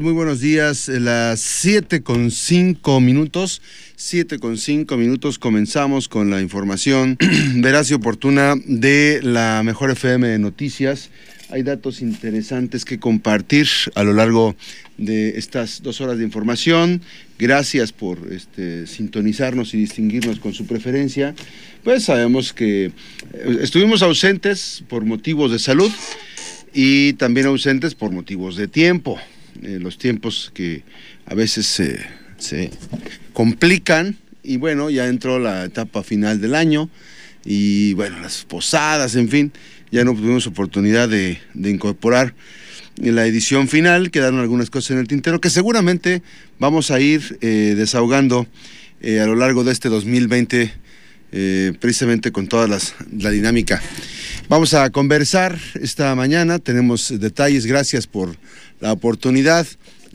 Muy buenos días, eh, las 7 con 5 minutos, 7 con 5 minutos comenzamos con la información veraz y oportuna de la Mejor FM de Noticias. Hay datos interesantes que compartir a lo largo de estas dos horas de información. Gracias por este, sintonizarnos y distinguirnos con su preferencia. Pues sabemos que eh, estuvimos ausentes por motivos de salud y también ausentes por motivos de tiempo. Eh, los tiempos que a veces se, se complican y bueno, ya entró la etapa final del año y bueno, las posadas, en fin, ya no tuvimos oportunidad de, de incorporar en la edición final, quedaron algunas cosas en el tintero que seguramente vamos a ir eh, desahogando eh, a lo largo de este 2020, eh, precisamente con toda las, la dinámica. Vamos a conversar esta mañana, tenemos detalles, gracias por la oportunidad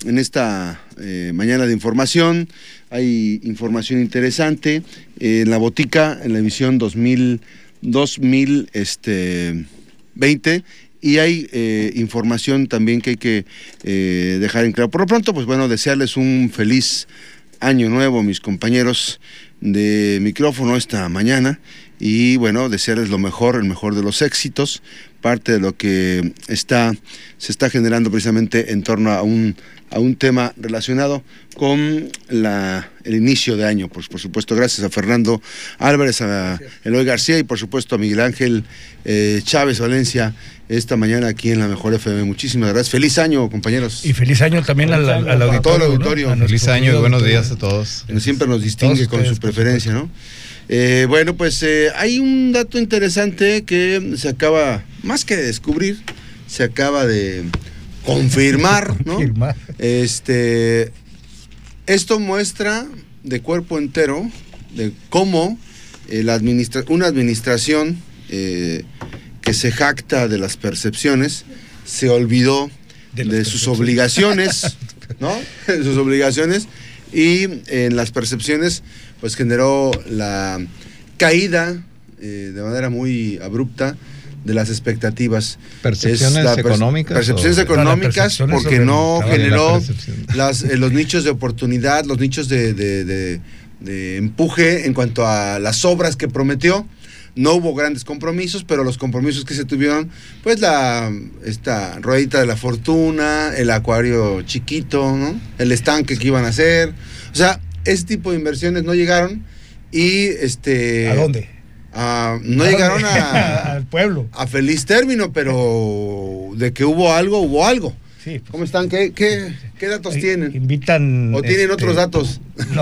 en esta eh, mañana de información. Hay información interesante eh, en la botica, en la emisión 2000, 2020, este, y hay información también que hay que dejar en claro. Por lo pronto, pues bueno, desearles un feliz año nuevo, mis compañeros de micrófono esta mañana y bueno, desearles lo mejor, el mejor de los éxitos, parte de lo que está, se está generando precisamente en torno a un, a un tema relacionado con la, el inicio de año. Pues, por supuesto, gracias a Fernando Álvarez, a Eloy García y por supuesto a Miguel Ángel eh, Chávez Valencia esta mañana aquí en la Mejor FM. Muchísimas gracias. Feliz año, compañeros. Y feliz año también al, al, al A todo el auditorio. auditorio. Feliz año y buenos auditorio. días a todos. que siempre nos distingue con su por preferencia, ¿no? Eh, bueno, pues eh, hay un dato interesante que se acaba, más que de descubrir, se acaba de confirmar, ¿no? Confirmar. Este, esto muestra de cuerpo entero de cómo eh, administra- una administración eh, que se jacta de las percepciones se olvidó De sus obligaciones, ¿no? De sus obligaciones y en las percepciones pues generó la caída eh, de manera muy abrupta de las expectativas. ¿Percepciones la económicas Percepciones o- económicas porque no generó la las, eh, los nichos de oportunidad, los nichos de, de- de- de empuje en cuanto a las obras que prometió. No hubo grandes compromisos, pero los compromisos que se tuvieron, pues la esta ruedita de la fortuna, el acuario chiquito, ¿no? el estanque que iban a hacer. O sea, ese tipo de inversiones no llegaron y este ¿A dónde? A- no ¿A llegaron a, al pueblo. a feliz término, pero de que hubo algo, hubo algo. Sí. pues, ¿Cómo están? ¿Qué, qué, qué datos tienen? Invitan. ¿O tienen este, otros datos? No,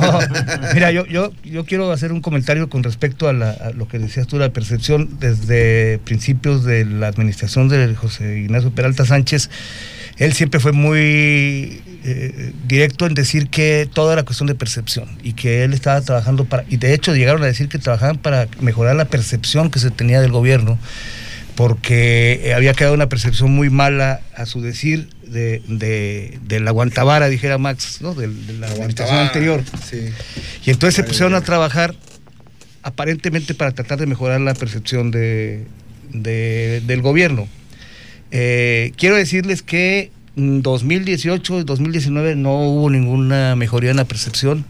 mira, yo, yo, yo quiero hacer un comentario con respecto a, la- a lo que decías tú, la percepción desde principios de la administración de José Ignacio Peralta Sánchez. Él siempre fue muy eh, directo en decir que todo era cuestión de percepción y que él estaba trabajando para, y de hecho llegaron a decir que trabajaban para mejorar la percepción que se tenía del gobierno, porque eh, había quedado una percepción muy mala, a su decir, de, de, de la guantabara, dijera Max, ¿no? de, de la administración anterior. Sí. Y entonces se pusieron a trabajar aparentemente para tratar de mejorar la percepción de, de- del gobierno. Eh, quiero decirles que en 2018 y 2019 no hubo ninguna mejoría en la percepción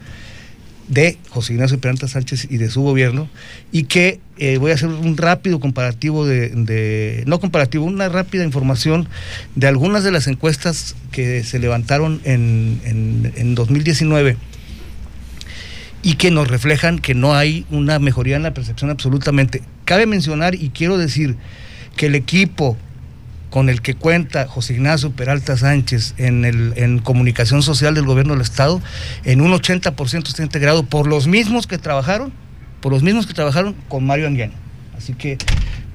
de José Ignacio Peralta Sánchez y de su gobierno y que eh, voy a hacer un rápido comparativo de, de- no comparativo, una rápida información de algunas de las encuestas que se levantaron en, en, en 2019 y que nos reflejan que no hay una mejoría en la percepción absolutamente. Cabe mencionar y quiero decir que el equipo con el que cuenta José Ignacio Peralta Sánchez en, el, en comunicación social del gobierno del Estado, en un 80% está integrado por los mismos que trabajaron, por los mismos que trabajaron con Mario Anguiano. Así que,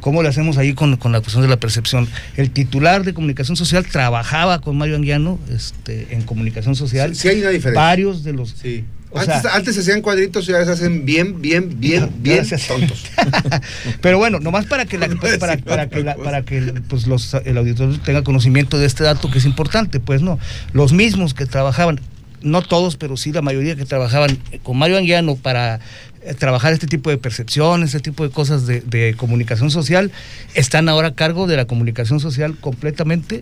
¿cómo le hacemos ahí con, con la cuestión de la percepción? El titular de comunicación social trabajaba con Mario Anguiano este, en comunicación social. Sí, sí hay una diferencia. Varios de los Sí. O Antes, sea- antes se hacían cuadritos y ahora se hacen bien, bien, bien, No, bien tontos. Pero bueno, nomás para que, la- No para, para otra que, la- para que pues los, el auditorio tenga conocimiento de este dato que es importante, pues no. Los mismos que trabajaban, no todos, pero sí la mayoría que trabajaban con Mario Anguiano para eh, trabajar este tipo de percepciones, este tipo de cosas de, de comunicación social, están ahora a cargo de la comunicación social completamente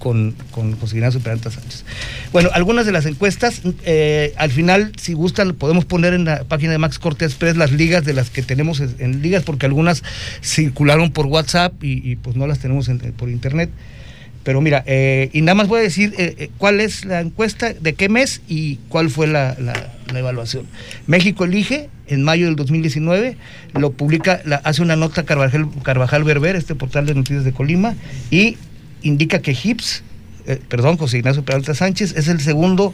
con, con José Ignacio Peralta Sánchez. Bueno, algunas de las encuestas, eh, al final, si gustan, podemos poner en la página de Max Cortés Pérez las ligas de las que tenemos en, ligas, porque algunas circularon por WhatsApp y, pues no las tenemos por internet. Pero mira, eh, y nada más voy a decir eh, cuál es la encuesta, de qué mes y cuál fue la, evaluación. México elige en mayo del 2019, lo publica, hace una nota Carvajal, Carvajal Berber, este portal de noticias de Colima, y indica que Hips, eh, perdón, José Ignacio Peralta Sánchez, es el segundo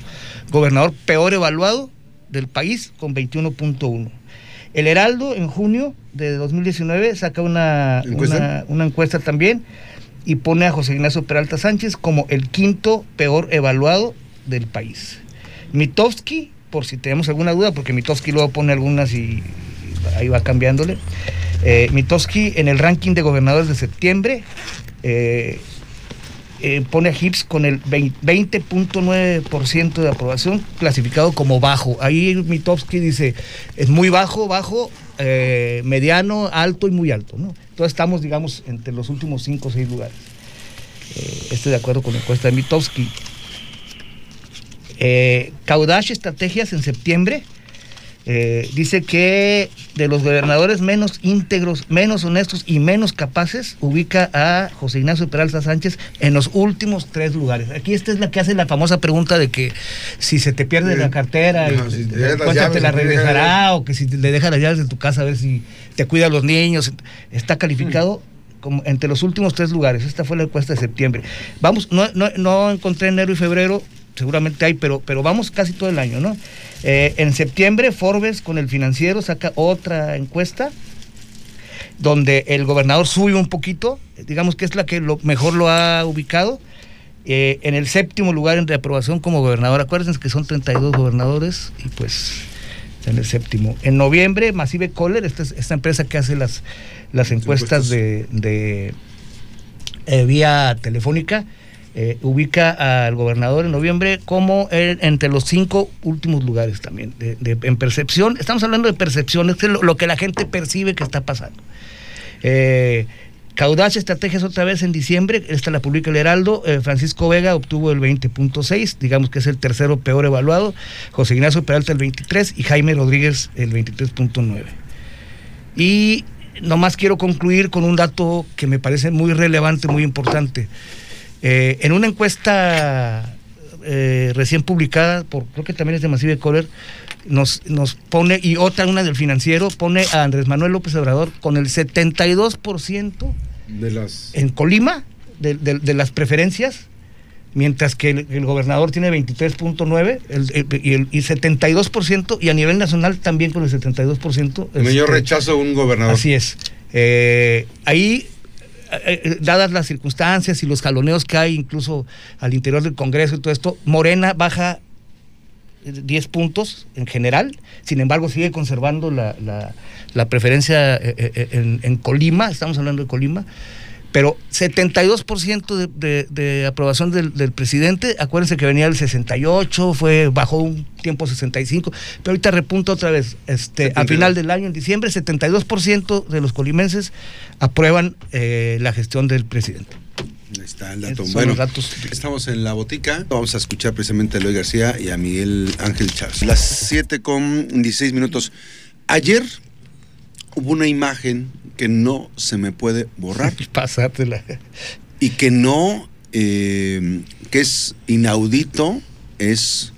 gobernador peor evaluado del país con 21.1. El Heraldo en junio de 2019 saca una Una, encuesta también y pone a José Ignacio Peralta Sánchez como el quinto peor evaluado del país. Mitowski, por si tenemos alguna duda, porque Mitowski luego pone algunas y ahí va cambiándole. Eh, Mitowski en el ranking de gobernadores de septiembre eh, eh, pone a Hips con el 20.9% de aprobación, clasificado como bajo. Ahí Mitowski dice, es muy bajo, bajo, eh, mediano, alto y muy alto. Entonces estamos, digamos, entre los últimos 5 o 6 lugares. Eh, estoy de acuerdo con la encuesta de Mitowski. Eh, Estrategias en septiembre eh, dice que de los gobernadores menos íntegros, menos honestos y menos capaces, ubica a José Ignacio Peralta Sánchez en los últimos tres lugares. Aquí esta es la que hace la famosa pregunta de que si se te pierde la cartera, y te, la regresará, o que si le deja las llaves de tu casa a ver si te cuida a los niños. Está calificado. Como entre los últimos tres lugares. Esta fue la encuesta de septiembre. Vamos, no, no, no encontré enero y febrero, seguramente hay, pero, pero vamos casi todo el año, ¿no? Eh, en septiembre, Forbes con el financiero saca otra encuesta donde el gobernador sube un poquito, digamos que es la que lo, mejor lo ha ubicado. Eh, en el séptimo lugar en reaprobación como gobernador. Acuérdense que son 32 gobernadores y pues en el séptimo. En noviembre, Massive Kohler, esta, esta empresa que hace las, las encuestas de, de eh, vía telefónica, eh, ubica al gobernador en noviembre como entre los cinco últimos lugares también. en percepción, estamos hablando de percepción, es lo, que la gente percibe que está pasando. Eh, Estrategias otra vez en diciembre, esta la publica el Heraldo, eh, Francisco Vega obtuvo el 20.6, digamos que es el tercero peor evaluado, José Ignacio Peralta el 23 y Jaime Rodríguez el 23.9. Y nomás quiero concluir con un dato que me parece muy relevante, muy importante. Eh, en una encuesta eh, recién publicada, por creo que también es de Massive Coller, nos, nos pone, y otra, una del financiero, pone a Andrés Manuel López Obrador con el 72% de las... en Colima de, las preferencias, mientras que el, gobernador tiene 23.9 y, el, y 72%, y a nivel nacional también con el 72%. Mayor este, rechazo un gobernador. Así es. Eh, ahí dadas las circunstancias y los jaloneos que hay incluso al interior del Congreso y todo esto, Morena baja 10 puntos en general, sin embargo sigue conservando la, preferencia eh, en, Colima, estamos hablando de Colima, pero 72% de, de, aprobación del, presidente, acuérdense que venía el 68, fue bajó un tiempo 65, pero ahorita repunta otra vez, este, a final del año, en diciembre, 72% de los colimenses aprueban eh, la gestión del presidente. Ahí está el dato. bueno, estamos en la botica. Vamos a escuchar precisamente a Eloy García y a Miguel Ángel Chávez. Las 7 con 16 minutos. Ayer hubo una imagen que no se me puede borrar. Pasártela. Y que no, eh, que es inaudito, es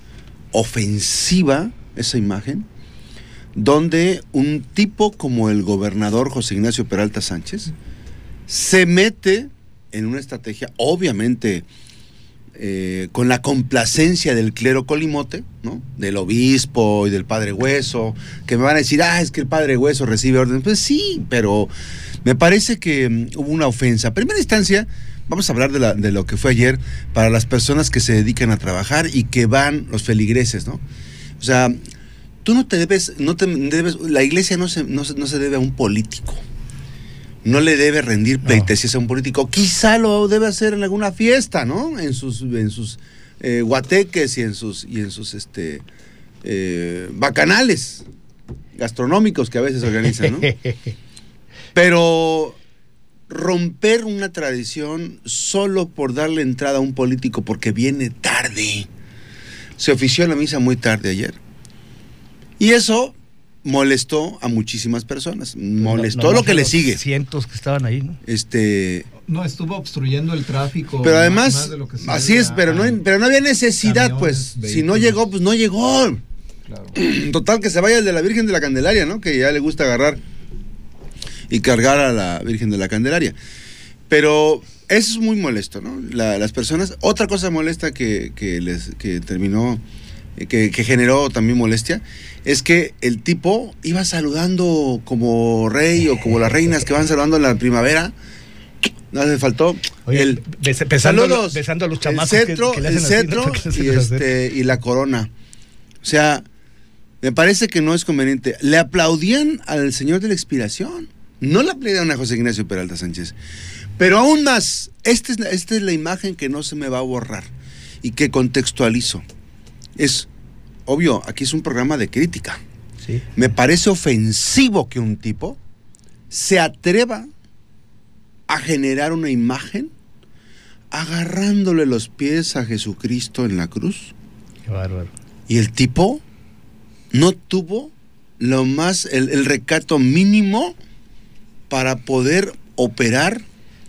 ofensiva esa imagen, donde un tipo como el gobernador José Ignacio Peralta Sánchez se mete en una estrategia, obviamente, eh, con la complacencia del clero colimote, ¿no? Del obispo y del padre Hueso, que me van a decir, ah, es que el padre Hueso recibe orden. Pues sí, pero me parece que mm, hubo una ofensa. Primera instancia, vamos a hablar de, lo que fue ayer para las personas que se dedican a trabajar y que van, los feligreses, ¿no? O sea, tú no te debes, no te debes, la iglesia no se, no se debe a un político no le debe rendir pleitesías a un político. Quizá lo debe hacer en alguna fiesta, ¿no? En sus, en sus eh, guateques y en sus, y en sus este, eh, bacanales gastronómicos que a veces organizan, ¿no? Pero romper una tradición solo por darle entrada a un político porque viene tarde. Se ofició la misa muy tarde ayer. Y eso molestó a muchísimas personas. Molestó No, no, lo que le sigue. Cientos que estaban ahí, ¿no? Este, No, estuvo obstruyendo el tráfico. pero más- además, más de lo que se así es, pero no, pero no había necesidad, camiones, pues. Si no llegó, pues no llegó. Claro. Total, que se vaya el de la Virgen de la Candelaria, ¿no? Que ya le gusta agarrar y cargar a la Virgen de la Candelaria. Pero eso es muy molesto, ¿no? La- las personas. Otra cosa molesta que, que les que terminó, eh, que, que generó también molestia, es que el tipo iba saludando como rey o como las reinas que van saludando en la primavera. No le faltó Oye, el bes- besando, saludos, besando a los el chamacos que- cetro, que el cetro Que le hacen y, este, y la corona. O sea, me parece que no es conveniente. Le aplaudían al señor de la expiración. No le aplaudían a José Ignacio Peralta Sánchez. Pero aún más, esta es, esta es la imagen que no se me va a borrar y que contextualizo. Es obvio, aquí es un programa de crítica. Sí. Me parece ofensivo que un tipo se atreva a generar una imagen agarrándole los pies a Jesucristo en la cruz. Qué bárbaro. Y el tipo no tuvo lo más, el, el recato mínimo para poder operar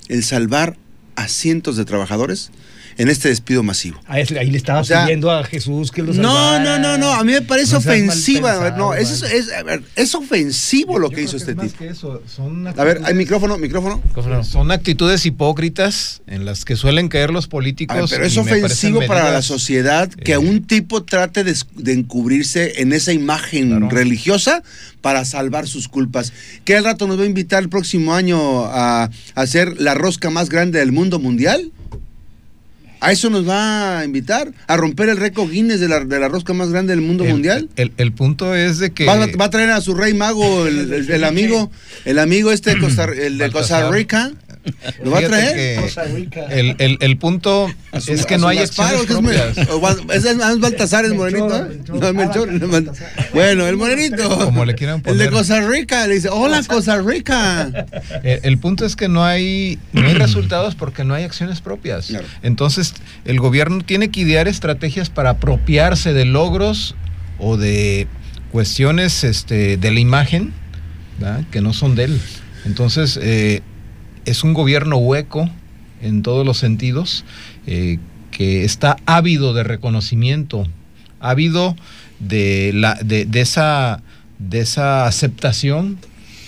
el salvar a cientos de trabajadores en este despido masivo. Ahí, ahí le estaba O sea, pidiendo a Jesús que lo No, salvara. no, no, no, a mí me parece No ofensiva. pensado, no, es, man. es, a ver, es ofensivo lo Yo que hizo este es más tipo. que eso, son A ver, hay actitudes- micrófono, micrófono. Son actitudes hipócritas en las que suelen caer los políticos. Ver, pero es ofensivo para la sociedad que eh, un tipo trate de, de encubrirse en esa imagen Claro. religiosa para salvar sus culpas. Que al rato nos va a invitar el próximo año a, a hacer la rosca más grande del mundo mundial. ¿A eso nos va a invitar? ¿A romper el récord Guinness de la, de la rosca más grande del mundo el, mundial? El, el punto es de que. Va, va a traer a su rey mago, el, el- amigo, el amigo este de Costa, el de Costa. Rica. ¿Lo va a traer? el, el, el punto su- es que no hay acciones ¿o qué es propias. ¿Es, el- es Baltasar, es Melchor, morenito? No, Melchor, Ah. Bueno, el morenito. Como le quieran El poner. de Costa Rica. Le dice, hola Costa Rica. El punto es que no hay, no hay resultados porque no hay acciones propias. Claro. Entonces, el gobierno tiene que idear estrategias para apropiarse de logros o de cuestiones este, de la imagen ¿verdad? que no son de él. Entonces, eh, es un gobierno hueco en todos los sentidos, eh, que está ávido de reconocimiento, ávido de, la, de, de esa, de esa aceptación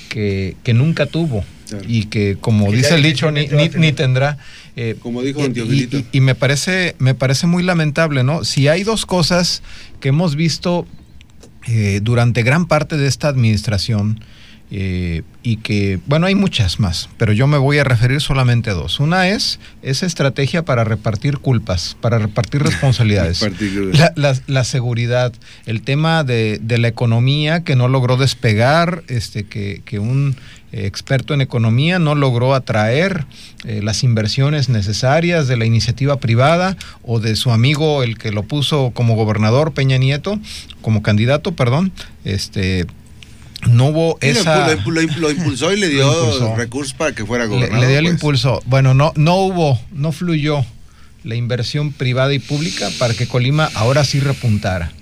que, que nunca tuvo Claro. y que, como dice el dicho, ni, ni- ni tendrá. eh, Como dijo y, y me parece, me parece muy lamentable, ¿no? Si hay dos cosas que hemos visto eh, durante gran parte de esta administración eh, y que, bueno, hay muchas más, pero yo me voy a referir solamente a dos. Una es esa estrategia para repartir culpas, para repartir responsabilidades. La, la- la seguridad, el tema de, de la economía que no logró despegar, este, que, que un eh, experto en economía no logró atraer eh, las inversiones necesarias de la iniciativa privada o de su amigo, el que lo puso como gobernador, Peña Nieto, como candidato, perdón, este, no hubo esa... Lo, impu- lo impulsó y le dio recursos para que fuera gobernador. le dio el pues. impulso. Bueno, no, no hubo, no fluyó la inversión privada y pública para que Colima ahora sí repuntara.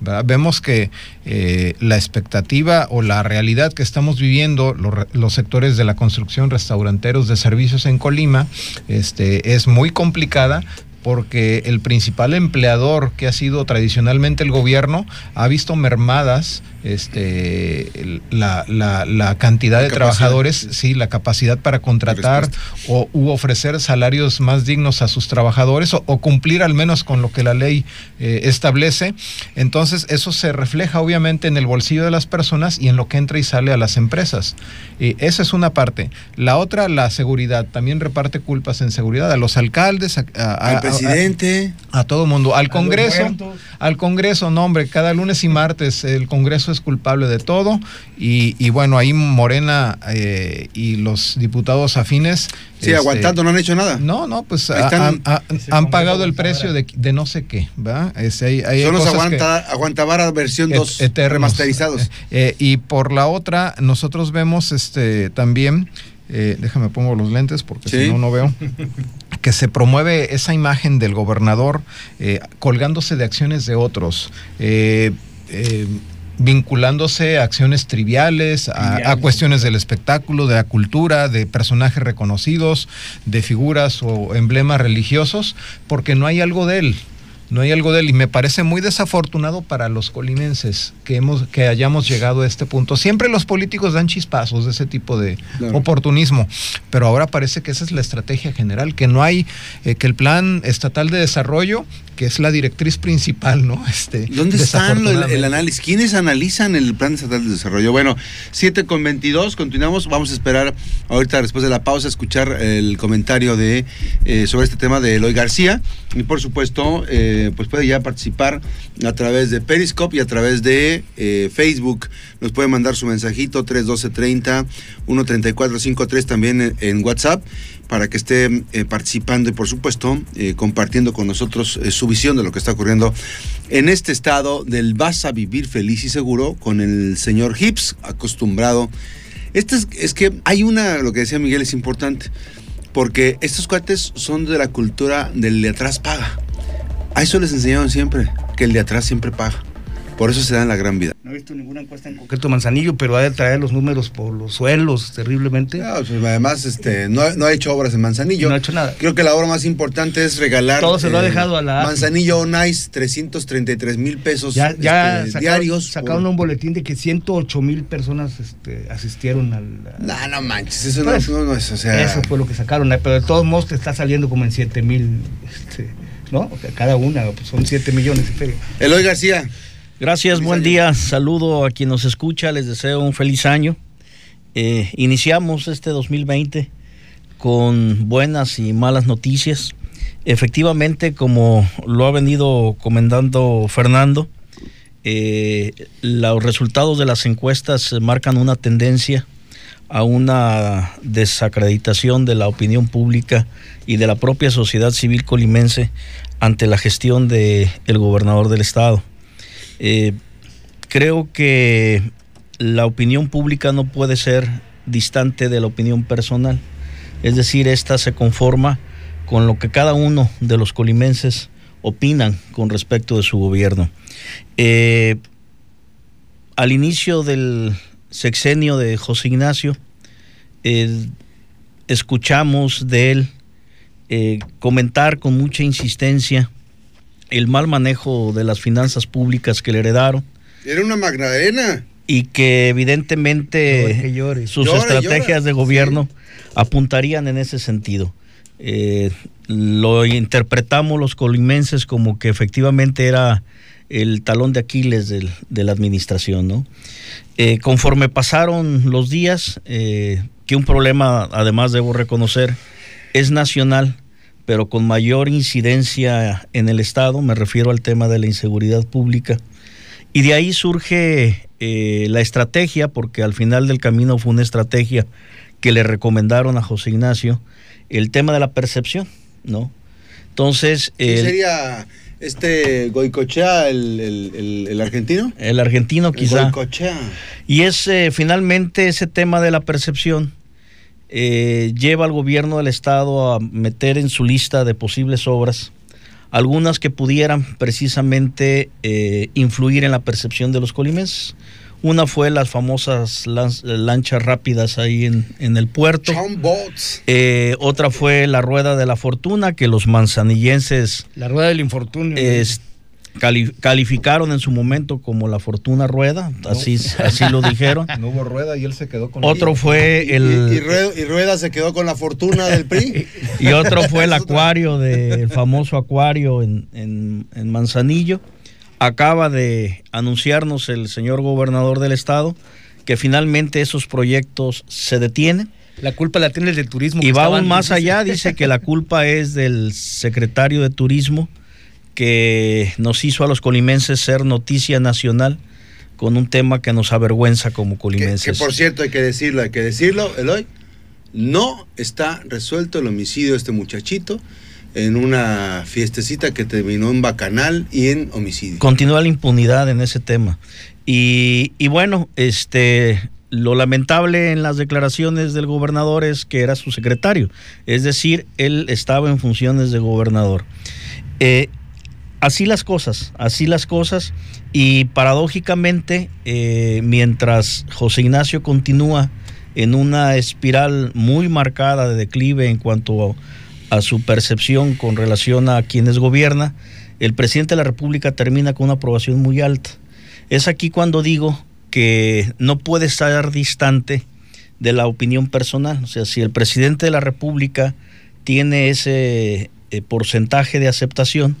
¿verdad? Vemos que eh, la expectativa o la realidad que estamos viviendo, los sectores de la construcción, restauranteros, de servicios en Colima, este, es muy complicada porque el principal empleador que ha sido tradicionalmente el gobierno ha visto mermadas este, la, la- la cantidad La de trabajadores, sí. la capacidad para contratar o u ofrecer salarios más dignos a sus trabajadores o, o cumplir al menos con lo que la ley eh, establece. Entonces eso se refleja obviamente en el bolsillo de las personas y en lo que entra y sale a las empresas. Y esa es una parte. La otra, la seguridad. También reparte culpas en seguridad a los alcaldes, a, a- a- Al presidente. a todo mundo, al Congreso, al Congreso, no hombre, cada lunes y martes el Congreso es culpable de todo y, y bueno, ahí Morena eh, y los diputados afines... Sí, este, aguantando, no han hecho nada. No, no, pues ha- han, ha- pagado el precio de, de no sé qué, ¿va? Este, hay- hay Son los cosas que- aguanta, aguantavara versión et- 2 eternos. remasterizados. Eh, eh, y por la otra, nosotros vemos este también eh, déjame pongo los lentes porque si no, no veo, que se promueve esa imagen del gobernador eh, colgándose de acciones de otros. Eh, vinculándose a acciones triviales, a, cuestiones del espectáculo, de la cultura, de personajes reconocidos, de figuras o emblemas religiosos, porque no hay algo de él no hay algo de él y me parece muy desafortunado para los colinenses que hemos que hayamos llegado a este punto. Siempre los políticos dan chispazos de ese tipo de oportunismo, pero ahora parece que esa es la estrategia general, que no hay eh, que el plan estatal de desarrollo que es la directriz principal, ¿no? Este, ¿Dónde está el, análisis? ¿Quiénes analizan el Plan Estatal de Desarrollo? Bueno, 7 con 22, continuamos. Vamos a esperar ahorita, después de la pausa, escuchar el comentario de eh, sobre este tema de Eloy García. Y por supuesto, eh, pues puede ya participar a través de Periscope y a través de eh, Facebook. Nos puede mandar su mensajito 312 30 134 53 también en WhatsApp para que esté eh, participando y por supuesto eh, compartiendo con nosotros su visión de lo que está ocurriendo en este estado del vas a vivir feliz y seguro con el señor Hips acostumbrado. Este es, que hay una, lo que decía Miguel es importante, porque estos cuates son de la cultura del de atrás paga. A eso les enseñaron siempre, que el de atrás siempre paga. Por eso se dan la gran vida. No he visto ninguna encuesta en concreto Manzanillo, pero ha de traer los números por los suelos terriblemente. No, pues además este, no, ha hecho obras en Manzanillo. No ha hecho nada. Creo que la obra más importante es regalar. Todo se lo ha eh, dejado a la. Manzanillo Nice, 333 mil pesos ya, ya este, diarios. Sacaron un boletín de que 108 mil personas este, asistieron al. No, no manches, eso no, pues, no, es. O sea... Eso fue lo que sacaron, pero de todos modos te está saliendo como en 7 mil. Este, ¿No? cada una, pues son 7 millones de feria. Eloy García. Gracias, buen día. Saludo a quien nos escucha, les deseo un feliz año. Eh, iniciamos este 2020 con buenas y malas noticias. Efectivamente, como lo ha venido comentando Fernando, eh, los resultados de las encuestas marcan una tendencia a una desacreditación de la opinión pública y de la propia sociedad civil colimense ante la gestión del el gobernador del estado. Eh, creo que la opinión pública no puede ser distante de la opinión personal. Es decir, esta se conforma con lo que cada uno de los colimenses opinan con respecto de su gobierno. Eh, al inicio del sexenio de José Ignacio, eh, escuchamos de él comentar con mucha insistencia el mal manejo de las finanzas públicas que le heredaron. Era una magdalena. Y que evidentemente sus estrategias de gobierno apuntarían en ese sentido. Eh, lo interpretamos los colimenses como que efectivamente era el talón de Aquiles de la administración. ¿no? Eh, conforme pasaron los días, eh, que un problema, además debo reconocer, es nacional, pero con mayor incidencia en el Estado, me refiero al tema de la inseguridad pública. Y de ahí surge eh, la estrategia, porque al final del camino fue una estrategia que le recomendaron a José Ignacio, el tema de la percepción, ¿no? Entonces... ¿Qué sería este Goicochea, el, argentino? El argentino quizá. Y es eh, finalmente ese tema de la percepción eh, lleva al gobierno del estado a meter en su lista de posibles obras algunas que pudieran precisamente eh, influir en la percepción de los colimenses. Una fue las famosas lanchas rápidas ahí en, en el puerto. Eh, otra fue la rueda de la fortuna, que los manzanillenses... La rueda del infortunio calificaron en su momento como la fortuna rueda, así, así lo dijeron. No hubo rueda y él se quedó con Otro fue el... Y, rueda, se quedó con la fortuna del PRI. y otro fue el acuario, del famoso acuario en, en, Manzanillo. Acaba de anunciarnos el señor gobernador del estado que finalmente esos proyectos se detienen. La culpa la tiene el de turismo. Y va aún más allá, dice que la culpa es del secretario de turismo que nos hizo a los colimenses ser noticia nacional con un tema que nos avergüenza como colimenses. Que, por cierto, hay que decirlo, hay que decirlo, Eloy, no está resuelto el homicidio de este muchachito en una fiestecita que terminó en bacanal y en homicidio. Continúa la impunidad en ese tema. Y, bueno, este lo lamentable en las declaraciones del gobernador es que era su secretario, es decir, él estaba en funciones de gobernador. Eh, así las cosas, así las cosas, y paradójicamente, eh, mientras José Ignacio continúa en una espiral muy marcada de declive en cuanto a, su percepción con relación a quienes gobierna, el presidente de la República termina con una aprobación muy alta. Es aquí cuando digo que no puede estar distante de la opinión personal. O sea, si el presidente de la República tiene ese eh, porcentaje de aceptación,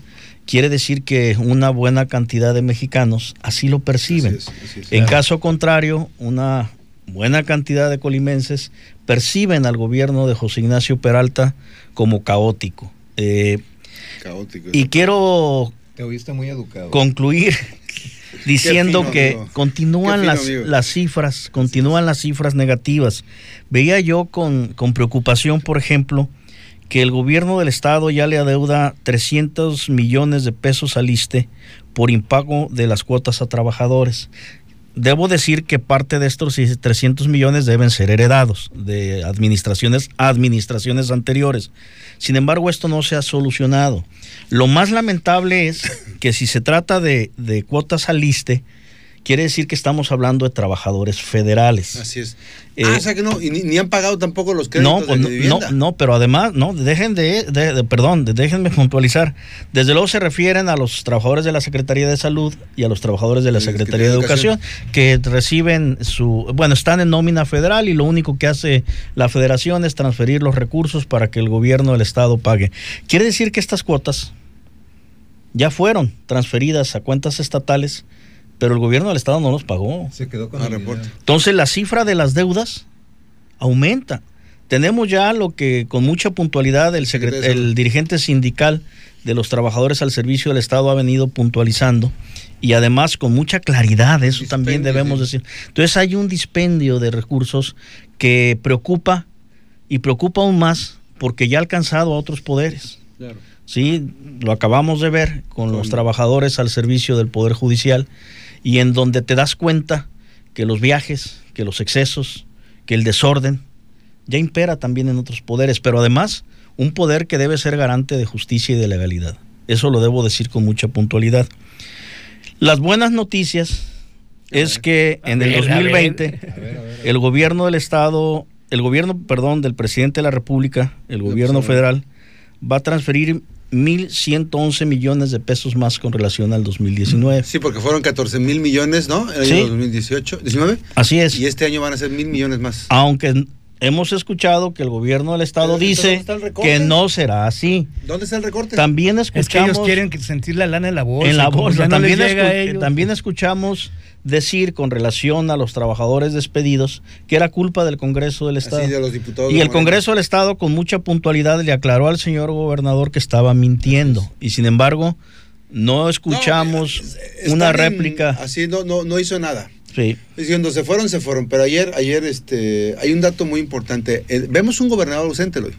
quiere decir que una buena cantidad de mexicanos así lo perciben. Así es, así es. En caso contrario, una buena cantidad de colimenses perciben al gobierno de José Ignacio Peralta como caótico. Eh, Caótico. y quiero Te oíste muy educado. concluir diciendo fino, que amigo. continúan fino, las, las cifras, continúan las cifras negativas. Veía yo con, con preocupación, por ejemplo, que el gobierno del estado ya le adeuda 300 millones de pesos al ISTE por impago de las cuotas a trabajadores. Debo decir que parte de estos 300 millones deben ser heredados de administraciones, administraciones anteriores. Sin embargo, esto no se ha solucionado. Lo más lamentable es que si se trata de, de cuotas al ISTE, quiere decir que estamos hablando de trabajadores federales. Así es. Eh, ah, o sea que no, y ni, ni han pagado tampoco los No, créditos pues de no, vivienda. no, no, pero además, no, dejen de, de- de- perdón, déjenme puntualizar. Desde luego se refieren a los trabajadores de la Secretaría de Salud y a los trabajadores de la Secretaría de Educación, que reciben su, bueno, están en nómina federal y lo único que hace la federación es transferir los recursos para que el gobierno del estado pague. Quiere decir que estas cuotas ya fueron transferidas a cuentas estatales, pero el gobierno del estado no los pagó. Se quedó con Ah, el reporte. Entonces la cifra de las deudas aumenta. Tenemos ya lo que con mucha puntualidad el, dirigente sindical de los trabajadores al servicio del Estado ha venido puntualizando y además con mucha claridad, eso también debemos sí. decir. Entonces hay un dispendio de recursos que preocupa y preocupa aún más porque ya ha alcanzado a otros poderes. Claro. Sí, lo acabamos de ver con los trabajadores al servicio del Poder Judicial y en donde te das cuenta que los viajes, que los excesos, que el desorden ya impera también en otros poderes, pero además un poder que debe ser garante de justicia y de legalidad. Eso lo debo decir con mucha puntualidad. Las buenas noticias es que en el ver, a ver. 2020 A ver, a ver. el gobierno del estado, el gobierno, perdón, del presidente de la República, el gobierno federal, va a transferir 1.111 millones de pesos más con relación al 2019. Sí, porque fueron 14 mil millones, ¿no? En el Sí. año 2018, 19. Así es. Y este año van a ser mil millones más. Aunque hemos escuchado que el gobierno del estado Pero, ¿entonces dice que no será así. ¿Dónde está el recorte? También Es que escuchamos ellos quieren sentir la lana en la bolsa. en la bolsa. no también, escu- escuchamos decir con relación a los trabajadores despedidos que era culpa del Congreso del Estado. Así de los diputados. Y el. Congreso del Estado con mucha puntualidad le aclaró al señor gobernador que estaba mintiendo. Y sin embargo, no escuchamos No, una réplica. Así no, no, no hizo nada. Sí. Diciendo, se fueron, se fueron. Pero ayer, ayer este, hay un dato muy importante. Vemos un gobernador ausente, Eloy.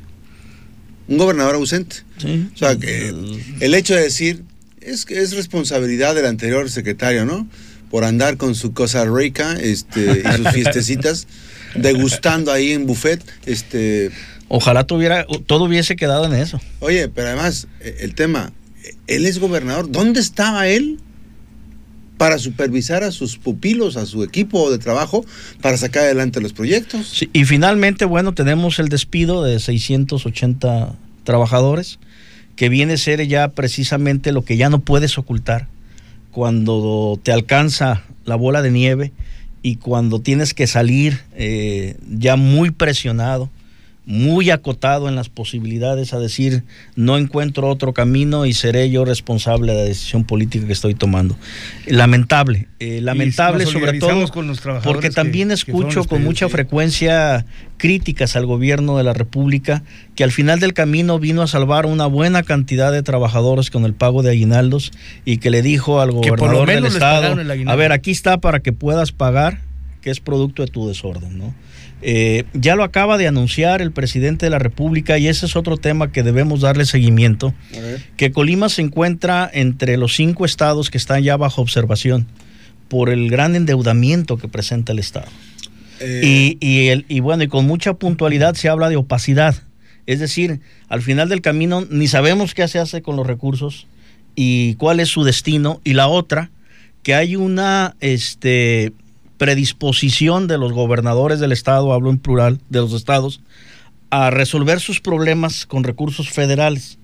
Un gobernador ausente. sí. O sea, que el hecho de decir, es que es responsabilidad del anterior secretario, ¿no? Por andar con su cosa rica este, y sus fiestecitas, degustando ahí en buffet. Este, Ojalá tuviera, todo hubiese quedado en eso. oye, pero además, eh, el tema, él es gobernador. ¿Dónde estaba él para supervisar a sus pupilos, a su equipo de trabajo, para sacar adelante los proyectos? Sí, y finalmente, bueno, tenemos el despido de 680 trabajadores, que viene a ser ya precisamente lo que ya no puedes ocultar cuando te alcanza la bola de nieve y cuando tienes que salir eh, ya muy presionado, muy acotado en las posibilidades a decir no encuentro otro camino y seré yo responsable de la decisión política que estoy tomando. Lamentable, eh, lamentable sobre todo con los porque que- también que escucho con mucha frecuencia críticas al gobierno de la República que al final del camino vino a salvar una buena cantidad de trabajadores con el pago de aguinaldos y que le dijo al gobernador del estado, a ver, aquí está para que puedas pagar, que es producto de tu desorden, ¿no? Eh, ya lo acaba de anunciar el presidente de la República y ese es otro tema que debemos darle seguimiento, que Colima se encuentra entre los cinco estados que están ya bajo observación por el gran endeudamiento que presenta el estado. y, y, el, y bueno, y con mucha puntualidad se habla de opacidad. Es decir, al final del camino ni sabemos qué se hace con los recursos y cuál es su destino. Y la otra, que hay una este, predisposición de los gobernadores del estado, hablo en plural, de los estados, a resolver sus problemas con recursos federales.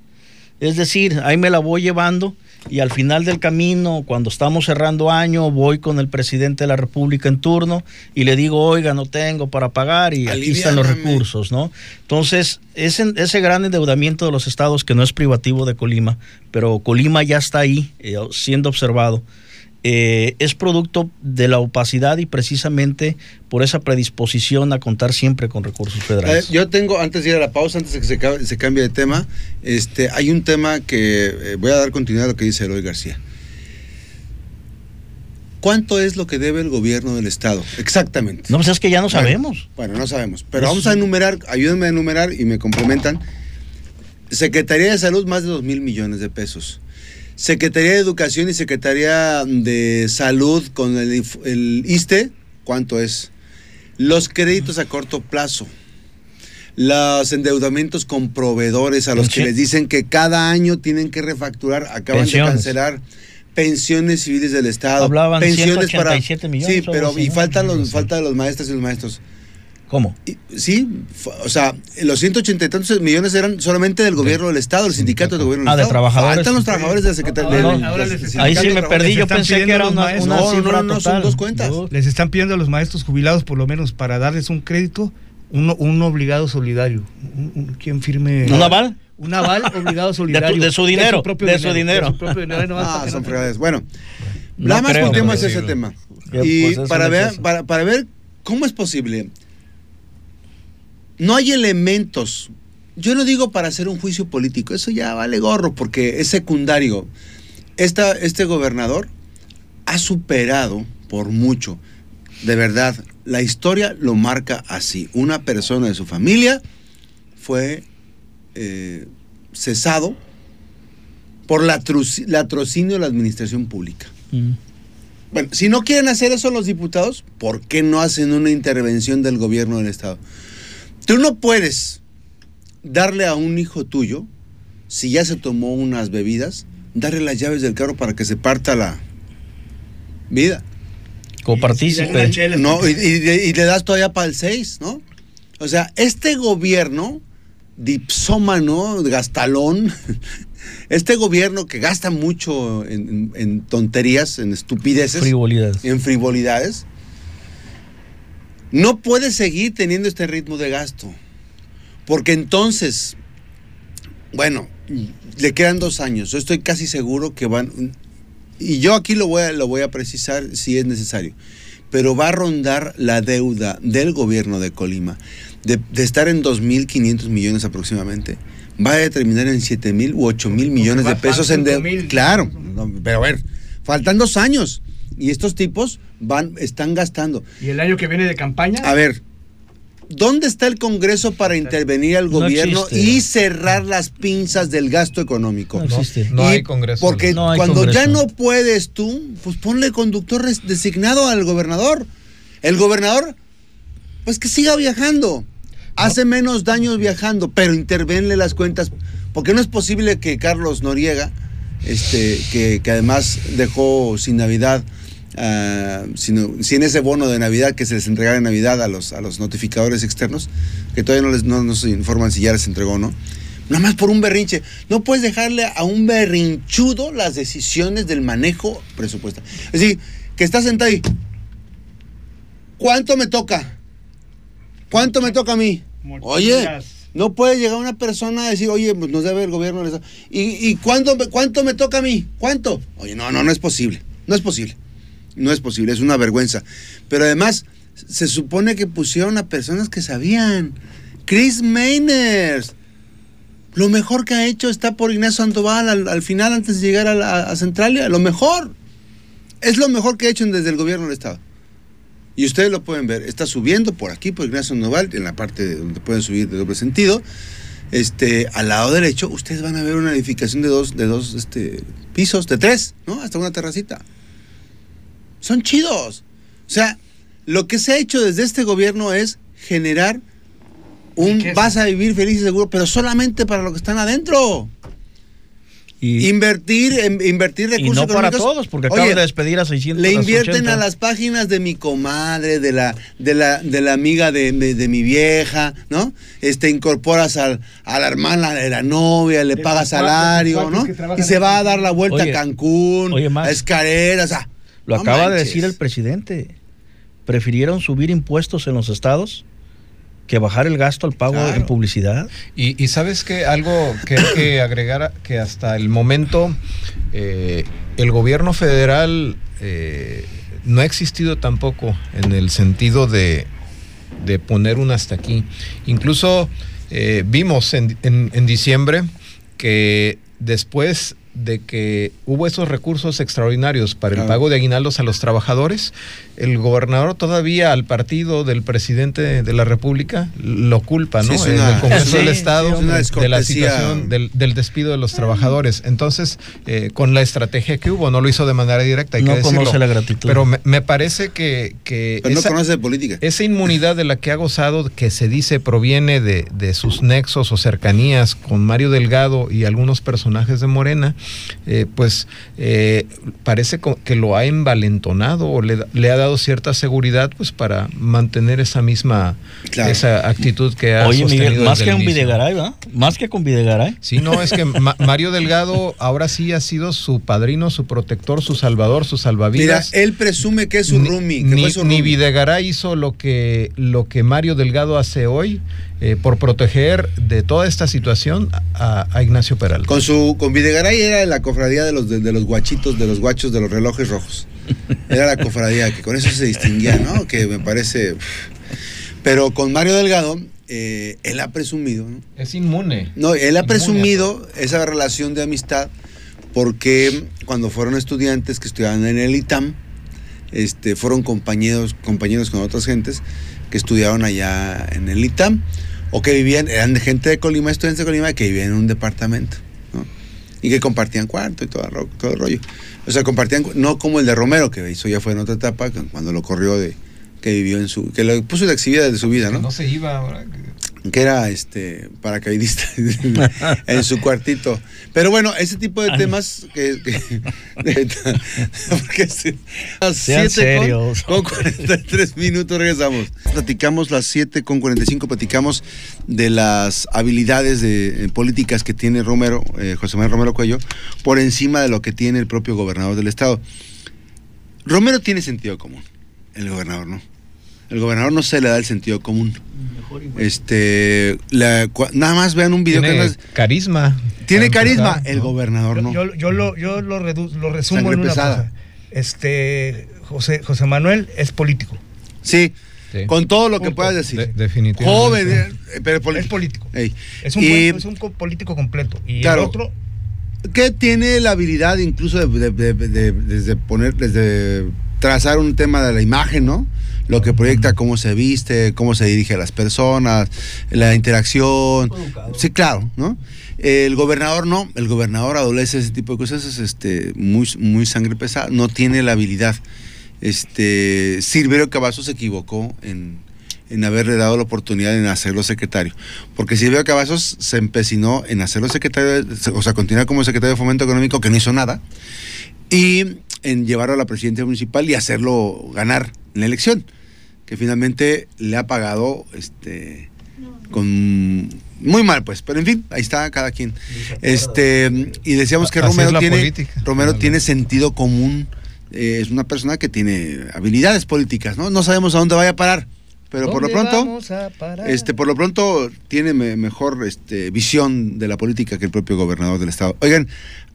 Es decir, ahí me la voy llevando y al final del camino, cuando estamos cerrando año, voy con el presidente de la República en turno y le digo, oiga, no tengo para pagar y aquí están los recursos, ¿no? Entonces, ese, ese gran endeudamiento de los estados, que no es privativo de Colima, pero Colima ya está ahí eh, siendo observado eh, es producto de la opacidad y precisamente por esa predisposición a contar siempre con recursos federales. Eh, yo tengo, antes de ir a la pausa, antes de que se, cambie de tema, este, hay un tema que eh, voy a dar continuidad a lo que dice Eloy García. ¿Cuánto es lo que debe el gobierno del Estado? Exactamente. No, pues es que ya no sabemos. Bueno, no sabemos. Pero vamos a enumerar, ayúdenme a enumerar y me complementan. Secretaría de Salud, más de 2 mil millones de pesos. Secretaría de Educación y Secretaría de Salud con el, el ISTE, ¿cuánto es? Los créditos a corto plazo, los endeudamientos con proveedores a los que les dicen que cada año tienen que refacturar, acaban de cancelar pensiones civiles del Estado, Hablaban pensiones para millones, Sí, pero y faltan los falta los maestros y los maestros. ¿Cómo? sí, o sea, los 180 y tantos millones eran solamente del gobierno del Estado, el sindicato del gobierno del ah, Estado. de trabajadores. Faltan los trabajadores de la Secretaría. No, ahí sí me perdí, yo pensé que era una, una no, no, no, son dos cuentas. Les están pidiendo a los maestros jubilados, por lo menos, para darles un crédito, un, un obligado solidario. ¿Quién firme? ¿Un aval? Un aval obligado solidario. De, su dinero. De su, dinero. ah, son fregaderas. Bueno, nada más es ese tema. Y pues para ver, para, para ver cómo es posible no hay elementos. Yo no digo para hacer un juicio político, eso ya vale gorro porque es secundario. Esta, este gobernador ha superado por mucho, de verdad, la historia lo marca así. Una persona de su familia fue eh, cesado por la latrocinio de la administración pública. Mm. Bueno, si no quieren hacer eso los diputados, ¿por qué no hacen una intervención del gobierno del Estado? Tú no puedes darle a un hijo tuyo, si ya se tomó unas bebidas, darle las llaves del carro para que se parta la vida. Copartícipe. No, y, y, le das todavía para el 6, ¿no? O sea, este gobierno dipsómano, gastalón, este gobierno que gasta mucho en, en tonterías, en estupideces, frivolidades. en frivolidades, no puede seguir teniendo este ritmo de gasto. Porque entonces, bueno, le quedan dos años. Yo estoy casi seguro que van. Y yo aquí lo voy a, lo voy a precisar si es necesario. Pero va a rondar la deuda del gobierno de Colima de, estar en 2.500 millones aproximadamente. Va a terminar en 7.000 u 8.000 millones de pesos en deuda. Claro, pero a ver, faltan dos años. Y estos tipos van, están gastando. ¿Y el año que viene de campaña? A ver, ¿dónde está el Congreso para intervenir al gobierno y cerrar las pinzas del gasto económico? No existe. No hay Congreso. Porque cuando ya no puedes tú, pues ponle conductor designado al gobernador. El gobernador, pues que siga viajando. Hace menos daños viajando, pero intervenle las cuentas. Porque no es posible que Carlos Noriega, este, que, que además dejó sin Navidad Uh, sino, sin ese bono de Navidad que se les entregara en Navidad a los, a los notificadores externos, que todavía no, les, no nos informan si ya les entregó o no. Nada más por un berrinche. No puedes dejarle a un berrinchudo las decisiones del manejo presupuestal. Es decir, que está sentado ahí. ¿Cuánto me toca? ¿Cuánto me toca a mí? Oye, no puede llegar una persona a decir, oye, pues nos debe el gobierno. ¿Y, y cuánto, cuánto me toca a mí? ¿Cuánto? Oye, no, no, no es posible. No es posible. No es posible, es una vergüenza. Pero además, se supone que pusieron a personas que sabían. Chris Mainers. Lo mejor que ha hecho está por Ignacio Sandoval al, final, antes de llegar a, Centralia. Lo mejor. Es lo mejor que ha hecho desde el gobierno del Estado. Y ustedes lo pueden ver. Está subiendo por aquí, por Ignacio Sandoval, en la parte donde pueden subir de doble sentido. Este, al lado derecho, ustedes van a ver una edificación de dos, de dos este, pisos, de tres, ¿no? Hasta una terracita son chidos. O sea, lo que se ha hecho desde este gobierno es generar un vas a vivir feliz y seguro, pero solamente para los que están adentro. Y, invertir, en- invertir y recursos no para todos, porque acaba Oye, de despedir a 600. Le invierten a las páginas de mi comadre, de la, de la, de la amiga de, de- de mi vieja, ¿no? Este, incorporas al, a la hermana de la novia, le pagas salario, ¿no? Y se va a dar la vuelta Oye, a Cancún, oye, Max. a Escareras, o sea, Lo no acaba de decir el presidente. Prefirieron subir impuestos en los estados que bajar el gasto al pago Claro. en publicidad. Y, y sabes que algo que hay que agregar, que hasta el momento eh, el gobierno federal eh, no ha existido tampoco en el sentido de, de poner un hasta aquí. Incluso eh, vimos en, en- en diciembre que después de que hubo esos recursos extraordinarios para el Claro. pago de aguinaldos a los trabajadores, el gobernador todavía al partido del presidente de la República lo culpa, ¿no? Sí, una- el Congreso Sí, del Estado de la situación del, del despido de los trabajadores. Entonces, eh, con la estrategia que hubo, no lo hizo de manera directa, hay No que decirlo. conoce la gratitud. Pero me, me parece que, que Pero no esa- conoce de política. esa inmunidad de la que ha gozado, que se dice proviene de, de sus nexos o cercanías con Mario Delgado y algunos personajes de Morena, eh, pues eh, parece que lo ha envalentonado o le, ha dado cierta seguridad pues para mantener esa misma Claro. esa actitud que ha Oye, sostenido Miguel, más desde que un. Videgaray, ¿verdad? Más que con Videgaray. Sí, no, es que Ma- Mario Delgado ahora sí ha sido su padrino, su protector, su salvador, su Mira, salvavidas. él presume que es su Ni- roomie, que ni, fue su ni. Videgaray hizo lo que, lo que Mario Delgado hace hoy eh, por proteger de toda esta situación a, a Ignacio Peralta. Con su con Videgaray era la cofradía de los de, de los guachitos, de los guachos de los relojes rojos. Era la cofradía que con eso se distinguía, ¿no? Que me parece. Pero con Mario Delgado eh, él ha presumido, ¿no? Es inmune. No, él ha Inmune presumido esa relación de amistad porque cuando fueron estudiantes que estudiaban en el ITAM, este, fueron compañeros, compañeros con otras gentes que estudiaban allá en el ITAM o que vivían, eran de gente de Colima, estudiantes de Colima que vivían en un departamento. Y que compartían cuarto y todo, el ro- todo el rollo. O sea, compartían, no como el de Romero, que eso ya fue en otra etapa, cu- cuando lo corrió de, que vivió en su, que lo puso de exhibida de su vida, ¿no? no se iba. ahora. Que era este paracaidista en su cuartito. Pero bueno, ese tipo de temas que, que- porque sí, las Sean siete con- serios. Con, 43 minutos regresamos. Platicamos las 7 con 45, platicamos de las habilidades de eh, políticas que tiene Romero, eh, José Manuel Romero Cuello, por encima de lo que tiene el propio gobernador del estado. Romero tiene sentido común, el gobernador no. El gobernador no se le da el sentido común. Este, la- cua- nada más vean un video que Tiene carisma. tiene carisma, empezar, el ¿no? gobernador no. Yo, yo, yo lo, yo lo, redu- lo resumo Sangre en una pesada. cosa. Este, José, José Manuel es político. Sí, Sí. con todo lo que puedas decir. De- definitivamente. Joven, eh, pero político. Es político. Ey. Es un, Y- es un co- político completo. Y Claro. el otro, que tiene la habilidad incluso de, de- de- de- desde poner, desde trazar un tema de la imagen, ¿no? Lo que proyecta, cómo se viste, cómo se dirige a las personas, la interacción. Sí, claro, ¿no? El gobernador no, el gobernador adolece ese tipo de cosas, es este, muy, muy sangre pesada, no tiene la habilidad. Este, Silverio Cavazos se equivocó en, en haberle dado la oportunidad en hacerlo secretario. Porque Silvio Cavazos se empecinó en hacerlo secretario, o sea, continuar como secretario de Fomento Económico, que no hizo nada, y en llevarlo a la presidencia municipal y hacerlo ganar en la elección, que finalmente le ha pagado este con muy mal pues, pero en fin, ahí está cada quien. Este y decíamos que Romero tiene política. Romero Claro. tiene sentido común, eh, es una persona que tiene habilidades políticas, ¿no? No sabemos a dónde vaya a parar, pero por lo ¿dónde pronto este, por lo pronto tiene me- mejor este, visión de la política que el propio gobernador del estado. Oigan,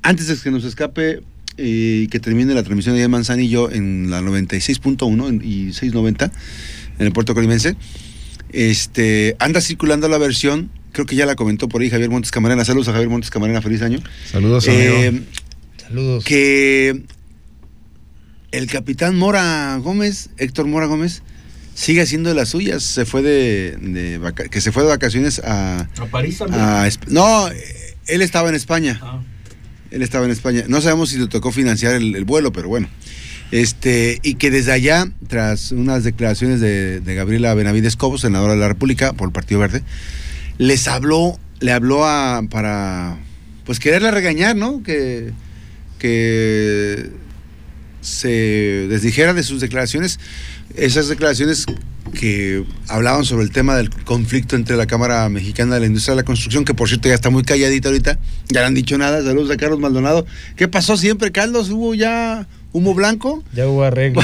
antes de que nos escape y que termine la transmisión de Manzanillo en la 96.1 en- y 690 en el puerto colimense, este, anda circulando la versión, creo que ya la comentó por ahí Javier Montes Camarena. Saludos a Javier Montes Camarena, feliz año. Saludos, amigo. Eh, Saludos. que el capitán Mora Gómez, Héctor Mora Gómez, sigue haciendo de las suyas. Se fue de, que se fue de vacaciones a, A París a Esp- no, él estaba en España. Ah. Él estaba en España. No sabemos si le tocó financiar el, el vuelo, pero bueno. Este, y que desde allá, tras unas declaraciones de, de Gabriela Benavides Cobo, senadora de la República por el Partido Verde, les habló, le habló a, para pues quererle regañar, ¿no? Que, que se desdijera de sus declaraciones, esas declaraciones que hablaban sobre el tema del conflicto entre la Cámara Mexicana de la Industria de la Construcción, que por cierto ya está muy calladita ahorita, ya no han dicho nada, saludos a Carlos Maldonado. ¿Qué pasó siempre, Carlos? ¿Hubo ya humo blanco? Ya hubo arreglo.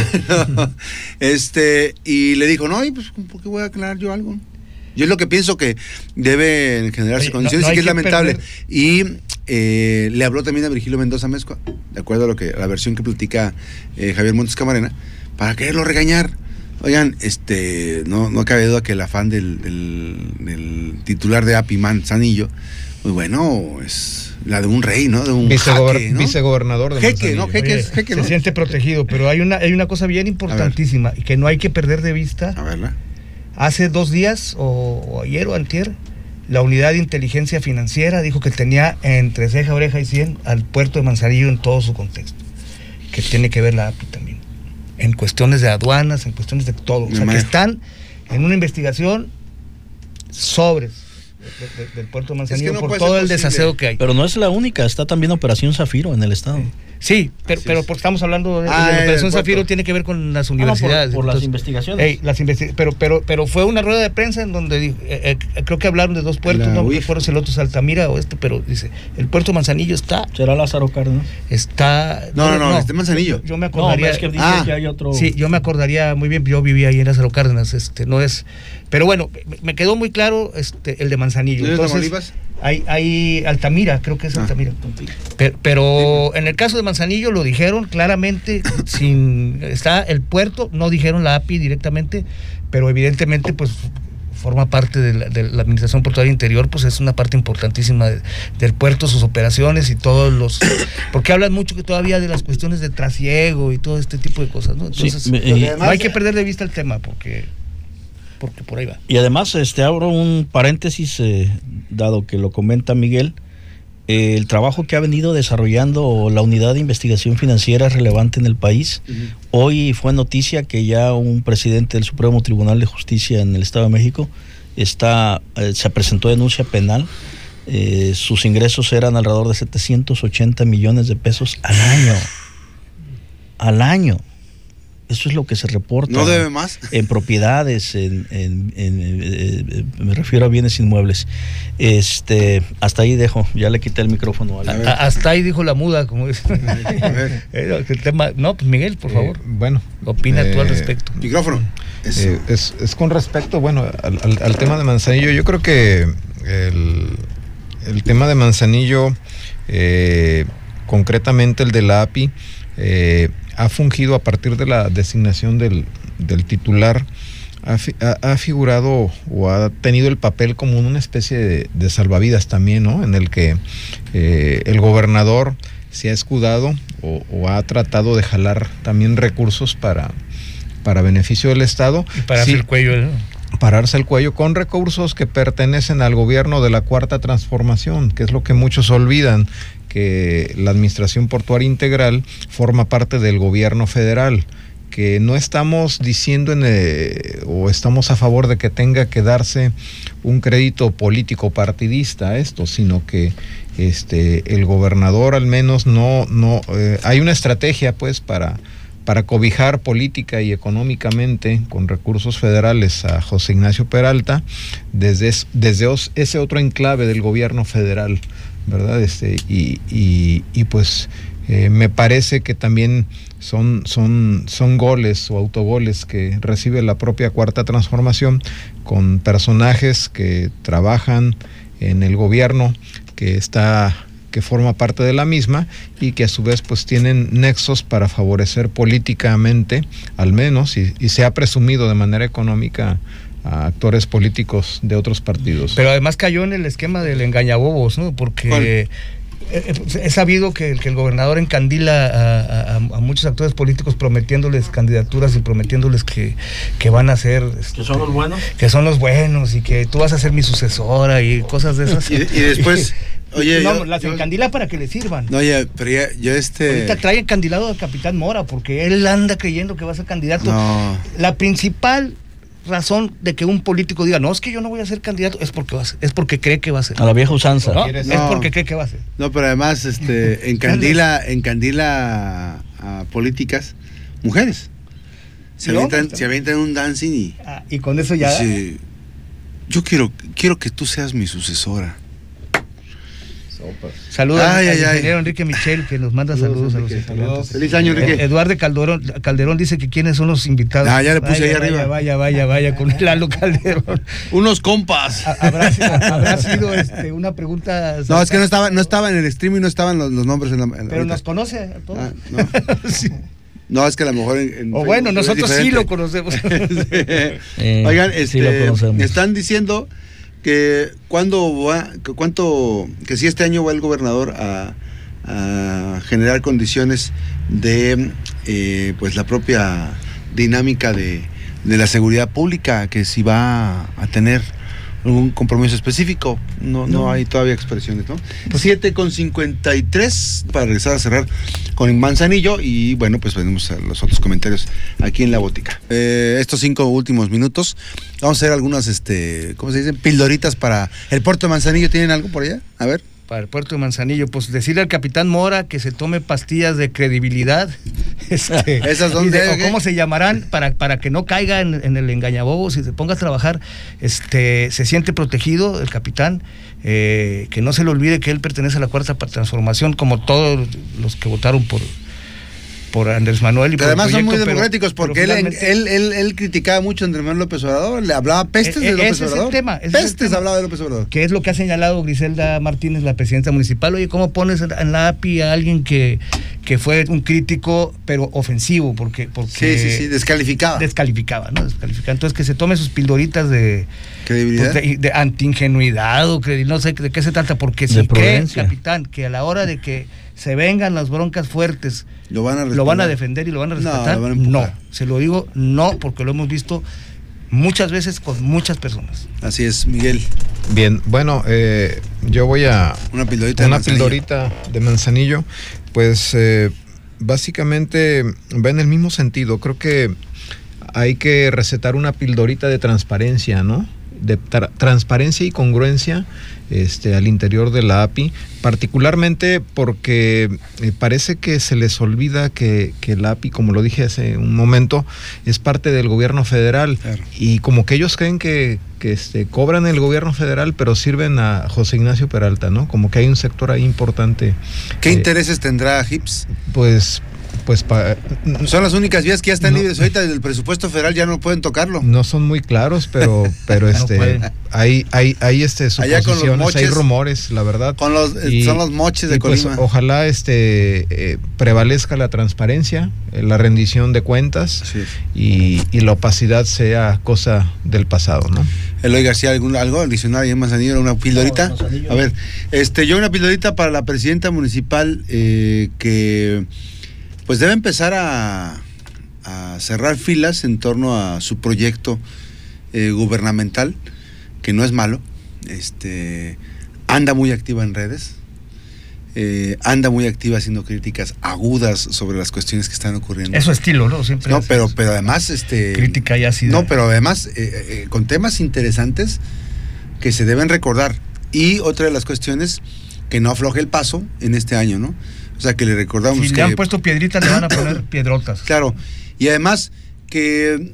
Bueno, este, y le dijo, no, y pues, ¿por qué voy a aclarar yo algo? Yo es lo que pienso que deben generarse Oye, condiciones no- no y que es lamentable. perder- Y eh, le habló también a Virgilio Mendoza Mezcua, de acuerdo a lo que a la versión que platica eh, Javier Montes Camarena, para quererlo regañar. Oigan, este, no, no cabe duda que el afán del, del- del titular de API Manzanillo, muy bueno, es la de un rey, ¿no? De un Vicegober- jaque, ¿no? Vicegobernador de Jeque, ¿no? Jeque, Oye, jeque, se ¿no? siente protegido, pero hay una, hay una cosa bien importantísima y que no hay que perder de vista. A verla. Hace dos días, o, o ayer o antier, la unidad de inteligencia financiera dijo que tenía entre ceja, oreja y cien al puerto de Manzanillo en todo su contexto. Que tiene que ver la API también. En cuestiones de aduanas, en cuestiones de todo. O sea, que están en una investigación sobres de- de- del puerto de Manzanillo no por todo el posible. desaseo que hay. Pero no es la única, está también Operación Zafiro en el estado. Sí, pero, pero porque estamos hablando de, Ah, de la el Operación. Zafiro tiene que ver con las Ah, no, por- universidades. por las investigaciones. las investi- pero, pero, pero fue una rueda de prensa en donde dijo- eh, eh, creo que hablaron de dos puertos, La no recuerdo si el otro es Altamira o este, pero dice, el puerto Manzanillo está, ¿Será Lázaro Cárdenas? está. No, no, no, este Manzanillo. Yo, yo me No, acordaría. es que dice Ah, que hay otro. Sí, yo me acordaría muy bien, yo vivía ahí en Lázaro Cárdenas, este, no es, pero bueno, me- quedó muy claro este, el de Manzanillo. ¿No es Entonces, hay, hay Altamira, creo que es Ah. Altamira. Pero, pero en el caso de Manzanillo lo dijeron claramente, sin está el puerto, no dijeron la API directamente, pero evidentemente pues forma parte de la, de la administración portuaria interior, pues es una parte importantísima de- del puerto, sus operaciones y todos los, porque hablan mucho que todavía de las cuestiones de trasiego y todo este tipo de cosas, ¿no? Sí, Entonces, me- no hay que perder de vista el tema porque, porque por ahí va. Y además, este, abro un paréntesis, eh, dado que lo comenta Miguel, eh, el trabajo que ha venido desarrollando la unidad de investigación financiera es relevante en el país. Hoy fue noticia que ya un presidente del Supremo Tribunal de Justicia en el Estado de México está, eh, se presentó denuncia penal. Sus ingresos eran alrededor de 780 millones de pesos al año. Al año. Eso es lo que se reporta ¿No debe más? en propiedades, en, en- en, eh, eh, me refiero a bienes inmuebles. Este, hasta ahí dejo, ya le quité el micrófono. a hasta ahí dijo la muda, como dice. A ver. Eh, el tema, no, pues Miguel, por favor. Eh, bueno. Opina tú al respecto. Micrófono. Eh, es, es con respecto, bueno, al, al- al tema de Manzanillo, yo creo que el, el tema de Manzanillo, eh, concretamente el de la API, eh, ha fungido a partir de la designación del, del titular, ha, ha- figurado o ha tenido el papel como una especie de, de salvavidas también, ¿no? En el que eh, el gobernador se ha escudado o, o ha tratado de jalar también recursos para, para beneficio del Estado. Y para Sí, el cuello. ¿no? pararse el cuello con recursos que pertenecen al gobierno de la cuarta transformación, que es lo que muchos olvidan, que la administración portuaria integral forma parte del gobierno federal que no estamos diciendo en, eh, o estamos a favor de que tenga que darse un crédito político partidista a esto, sino que este el gobernador al menos no no eh, hay una estrategia pues para para cobijar política y económicamente con recursos federales a José Ignacio Peralta desde, es- desde ese otro enclave del gobierno federal, ¿verdad? Este, y, y- y pues eh, me parece que también son, son, son goles o autogoles que recibe la propia Cuarta Transformación con personajes que trabajan en el gobierno que está que forma parte de la misma y que a su vez pues tienen nexos para favorecer políticamente al menos y, y se ha presumido de manera económica a actores políticos de otros partidos. Pero además cayó en el esquema del engañabobos, ¿no? Porque ¿Cuál? eh, eh, es sabido que, que el gobernador encandila a, a- a muchos actores políticos prometiéndoles candidaturas y prometiéndoles que, que van a ser... este, ¿Que son los buenos? que son los buenos y que tú vas a ser mi sucesora y cosas de esas. Y- y después- Oye, no, yo- las yo- encandila para que le sirvan. No, oye, pero ya, yo este. Ahorita trae encandilado al capitán Mora porque él anda creyendo que va a ser candidato. No. La principal razón de que un político diga, no, es que yo no voy a ser candidato, es porque va a ser, es porque cree que va a ser. A la vieja usanza. ¿no? ¿Quieres- Es porque cree que va a ser. No, pero además, este, encandila, encandila a, a políticas, mujeres. Se avientan, se avientan un dancing y Ah, y con eso ya. dice, yo quiero, quiero que tú seas mi sucesora. Saludos Ay, al ay, ay. ingeniero Enrique Michel que nos manda saludos, a los Enrique, estudiantes. Feliz año, Eh, Enrique. Eduardo Calderón, Calderón dice que quiénes son los invitados. Ah, ya le puse Vaya, ahí vaya, arriba. Vaya, vaya, vaya, con Lalo Calderón. Unos compas. Ha- ¿Habrá, sido- habrá sido este, una pregunta. No, es que no estaba, no estaba en el stream y no estaban los, los nombres en la. en Pero ahorita. nos conoce a todos. Ah, no. Sí. No, es que a lo mejor en, en O Facebook bueno, nosotros sí lo conocemos. Eh, Oigan, sí lo este, conocemos. están diciendo que cuando va, que cuánto, que si este año va el gobernador a, a generar condiciones de, eh, pues la propia dinámica de, de la seguridad pública, que si va a tener algún compromiso específico, no, no, hay todavía expresiones, ¿no? 7 con 53 para regresar a cerrar con el Manzanillo y bueno, pues venimos a los otros comentarios aquí en la botica. Eh, estos cinco últimos minutos, vamos a hacer algunas, este, ¿cómo se dicen? Pildoritas para el puerto de Manzanillo. ¿Tienen algo por allá? A ver. Para el puerto de Manzanillo, pues decirle al capitán Mora que se tome pastillas de credibilidad. Este, ¿Esas dónde? de- o cómo se llamarán para, para que no caiga en, en el engañabobos y se ponga a trabajar. Este, se siente protegido el capitán, eh, que no se le olvide que él pertenece a la cuarta transformación, como todos los que votaron por, por Andrés Manuel y Pero por el además son muy pero- democráticos porque pero él, finalmente- él, él, él criticaba mucho a Andrés Manuel López Obrador, le hablaba pestes E- de e- López ese es el Obrador. tema, ese es el pestes tema. hablaba de López Obrador. que es lo que ha señalado Griselda Martínez, la presidenta municipal. Oye, ¿cómo pones en la API a alguien que, que fue un crítico, pero ofensivo? Porque, porque Sí, sí, sí, descalificaba. descalificaba, ¿no? Descalificaba. Entonces, que se tome sus pildoritas de, Credibilidad. pues, de, de anti-ingenuidad o credi- no sé de qué se trata, porque si cree, prudencia. capitán, que a la hora de que se vengan las broncas fuertes, Lo van a lo van a defender y lo van a No, respetar, lo van a no, empujar. se lo digo no, porque lo hemos visto muchas veces con muchas personas. Así es, Miguel. Bien, bueno, eh, yo voy a Una pildorita de una Manzanillo. pildorita de manzanillo, pues eh, básicamente va en el mismo sentido. Creo que hay que recetar una pildorita de transparencia, ¿no? De tra- transparencia y congruencia este, al interior de la API, particularmente porque eh, parece que se les olvida que, que la API, como lo dije hace un momento, es parte del gobierno federal Claro. y como que ellos creen que, que este, cobran el gobierno federal, pero sirven a José Ignacio Peralta, ¿no? Como que hay un sector ahí importante. ¿Qué eh, intereses tendrá HIPS? Pues, pues pa- Son las únicas vías que ya están No. libres. Ahorita del presupuesto federal ya no pueden tocarlo. no son muy claros, pero, pero este, hay, hay, hay este Allá con los suposiciones, hay rumores, la verdad. Con los, Y- son los moches de y pues, Colima. ojalá este eh, prevalezca la transparencia, eh, la rendición de cuentas y, y la opacidad sea cosa del pasado, ¿no? Eloy García, ¿algún, algo adicional ahí en Manzanillo? ¿Una pildorita? No. A ver, este, yo una pildorita para la presidenta municipal eh, que pues debe empezar a, a cerrar filas en torno a su proyecto eh, gubernamental, que no es malo. Este, anda muy activa en redes. eh, anda muy activa haciendo críticas agudas sobre las cuestiones que están ocurriendo. Es su estilo, ¿no? Siempre No, pero, eso. pero además, este. Crítica y ácida. No, pero además, eh, eh, con temas interesantes que se deben recordar. Y otra de las cuestiones, que no afloje el paso en este año, ¿no? O sea, que le recordamos si que. le han puesto piedritas, le van a poner piedrotas. Claro. Y además, que.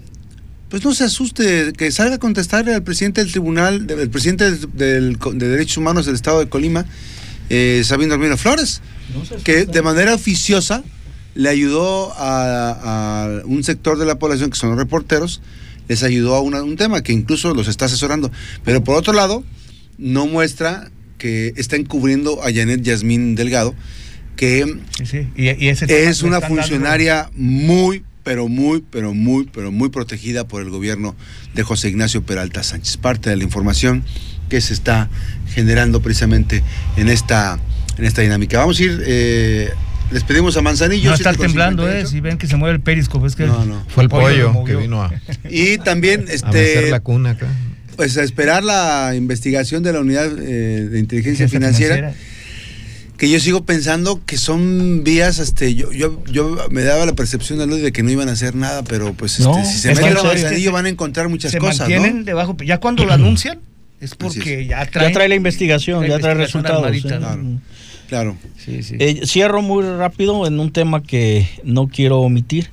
Pues no se asuste, que salga a contestarle al presidente del tribunal, del presidente del, del- de Derechos Humanos del Estado de Colima, eh, Sabino Hermino Flores que de manera oficiosa le ayudó a, a un sector de la población que son los reporteros, les ayudó a una- un tema que incluso los está asesorando. Pero por otro lado, no muestra que está encubriendo a Janet Yasmín Delgado, que Sí, sí. Y, y ese tema es una dando- funcionaria muy, pero muy, pero muy, pero muy protegida por el gobierno de José Ignacio Peralta Sánchez. Parte de la información que se está generando precisamente en esta, en esta dinámica. Vamos a ir, eh, les pedimos a Manzanillo. No estar 7:58. temblando, ¿eh? Si ven que se mueve el periscope, es que No, no. Fue el pollo, lo que vino a, Y también, a este, la cuna acá. pues a esperar la investigación de la unidad eh, de inteligencia financiera, que yo sigo pensando que son vías, este, yo, yo, yo me daba la percepción de de que no iban a hacer nada, pero pues este, si se meten al van a encontrar muchas se cosas. Mantienen debajo, ya cuando lo anuncian es porque ya trae, ya trae la investigación, ya trae resultados. Claro. Eh, cierro muy rápido en un tema que no quiero omitir.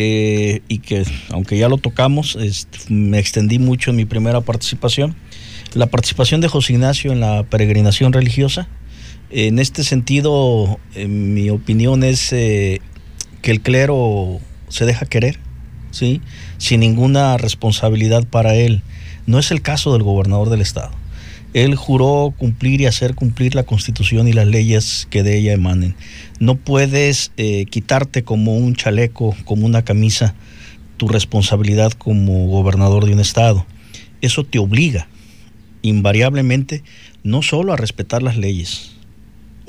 Eh, y que aunque ya lo tocamos, me extendí mucho en mi primera participación. La participación de José Ignacio en la peregrinación religiosa. En este sentido, en mi opinión es eh, que el clero se deja querer, ¿sí? sin ninguna responsabilidad para él. No es el caso del gobernador del estado. Él juró cumplir y hacer cumplir la constitución y las leyes que de ella emanen. No puedes eh, quitarte como un chaleco, como una camisa, tu responsabilidad como gobernador de un estado. Eso te obliga invariablemente no solo a respetar las leyes,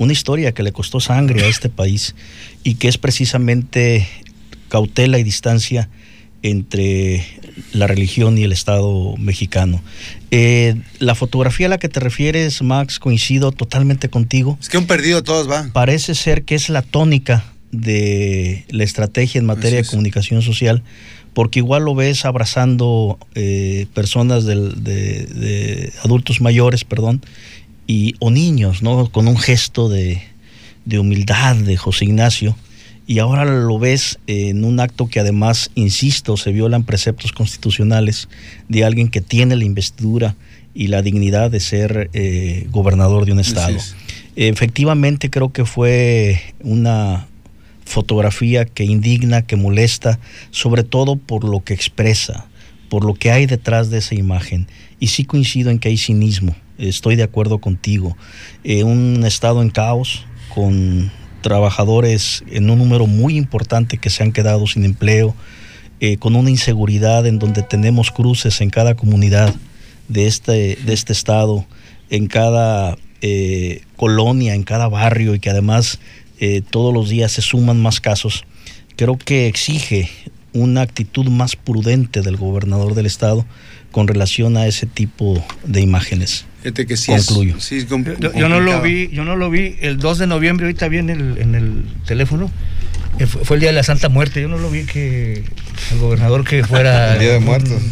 una historia que le costó sangre a este país y que es precisamente cautela y distancia entre la religión y el Estado mexicano. Eh, la fotografía a la que te refieres, Max, coincido totalmente contigo. Es que han perdido todos, va. Parece ser que es la tónica de la estrategia en materia de comunicación social, porque igual lo ves abrazando eh, personas de, adultos mayores, perdón, y, o niños, ¿no? Con un gesto de, de humildad de José Ignacio y ahora lo ves en un acto que además, insisto, se violan preceptos constitucionales de alguien que tiene la investidura y la dignidad de ser eh, gobernador de un estado. Efectivamente creo que fue una fotografía que indigna, que molesta, sobre todo por lo que expresa, por lo que hay detrás de esa imagen. Y sí coincido en que hay cinismo, estoy de acuerdo contigo. Eh, un estado en caos, con trabajadores en un número muy importante que se han quedado sin empleo, eh, con una inseguridad en donde tenemos cruces en cada comunidad de este, de este estado, en cada eh, colonia, en cada barrio y que además todos los días se suman más casos, creo que exige una actitud más prudente del gobernador del estado con relación a ese tipo de imágenes. Que sí Concluyo. yo, no lo vi, yo no lo vi el 2 de noviembre, ahorita vi en el, en el teléfono. Eh, fue el día de la Santa Muerte. Yo no lo vi que el gobernador que fuera. el día de muertos.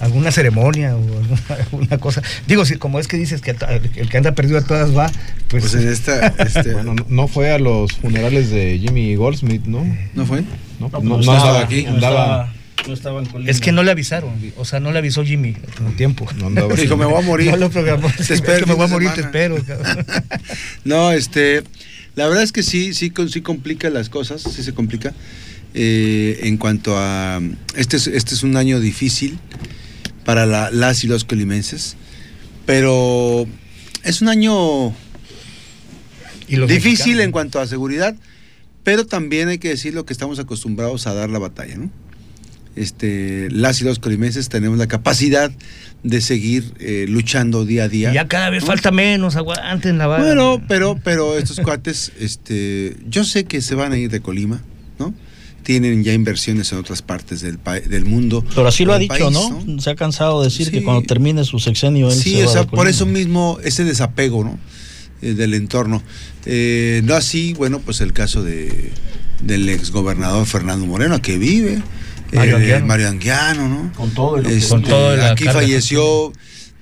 alguna ceremonia o alguna, cosa. Digo, si como es que dices que el que anda perdido a todas va, pues. pues en esta. Este, bueno, no fue a los funerales de Jimmy Goldsmith, ¿no? ¿No fue? No, no, no, estaba aquí. Andaba es que no le avisaron, o sea, no le avisó Jimmy con tiempo. No Dijo, me voy a morir. No lo programó. Te espero, me voy a morir, te espero. no, este, la verdad es que sí, sí, sí complica las cosas, sí se complica. Eh, en cuanto a, este es, este es un año difícil para las y los colimenses, pero es un año difícil en cuanto a seguridad, pero también hay que decir lo que estamos acostumbrados a dar la batalla, ¿no? Este, las y los colimenses tenemos la capacidad de seguir eh, luchando día a día. ya cada vez falta menos, aguanten la vara. Bueno, pero, pero estos cuates, este, yo sé que se van a ir de Colima, ¿no? Tienen ya inversiones en otras partes del, del mundo. Pero así lo ha dicho, ¿no? Se ha cansado de decir que cuando termine su sexenio él Sí, o sea, por eso mismo ese desapego, ¿no? Eh, del entorno. Eh, no así, bueno, pues el caso de, del exgobernador Fernando Moreno, que vive Mario, Anguiano. ¿no? Con todo el, este, con todo Aquí falleció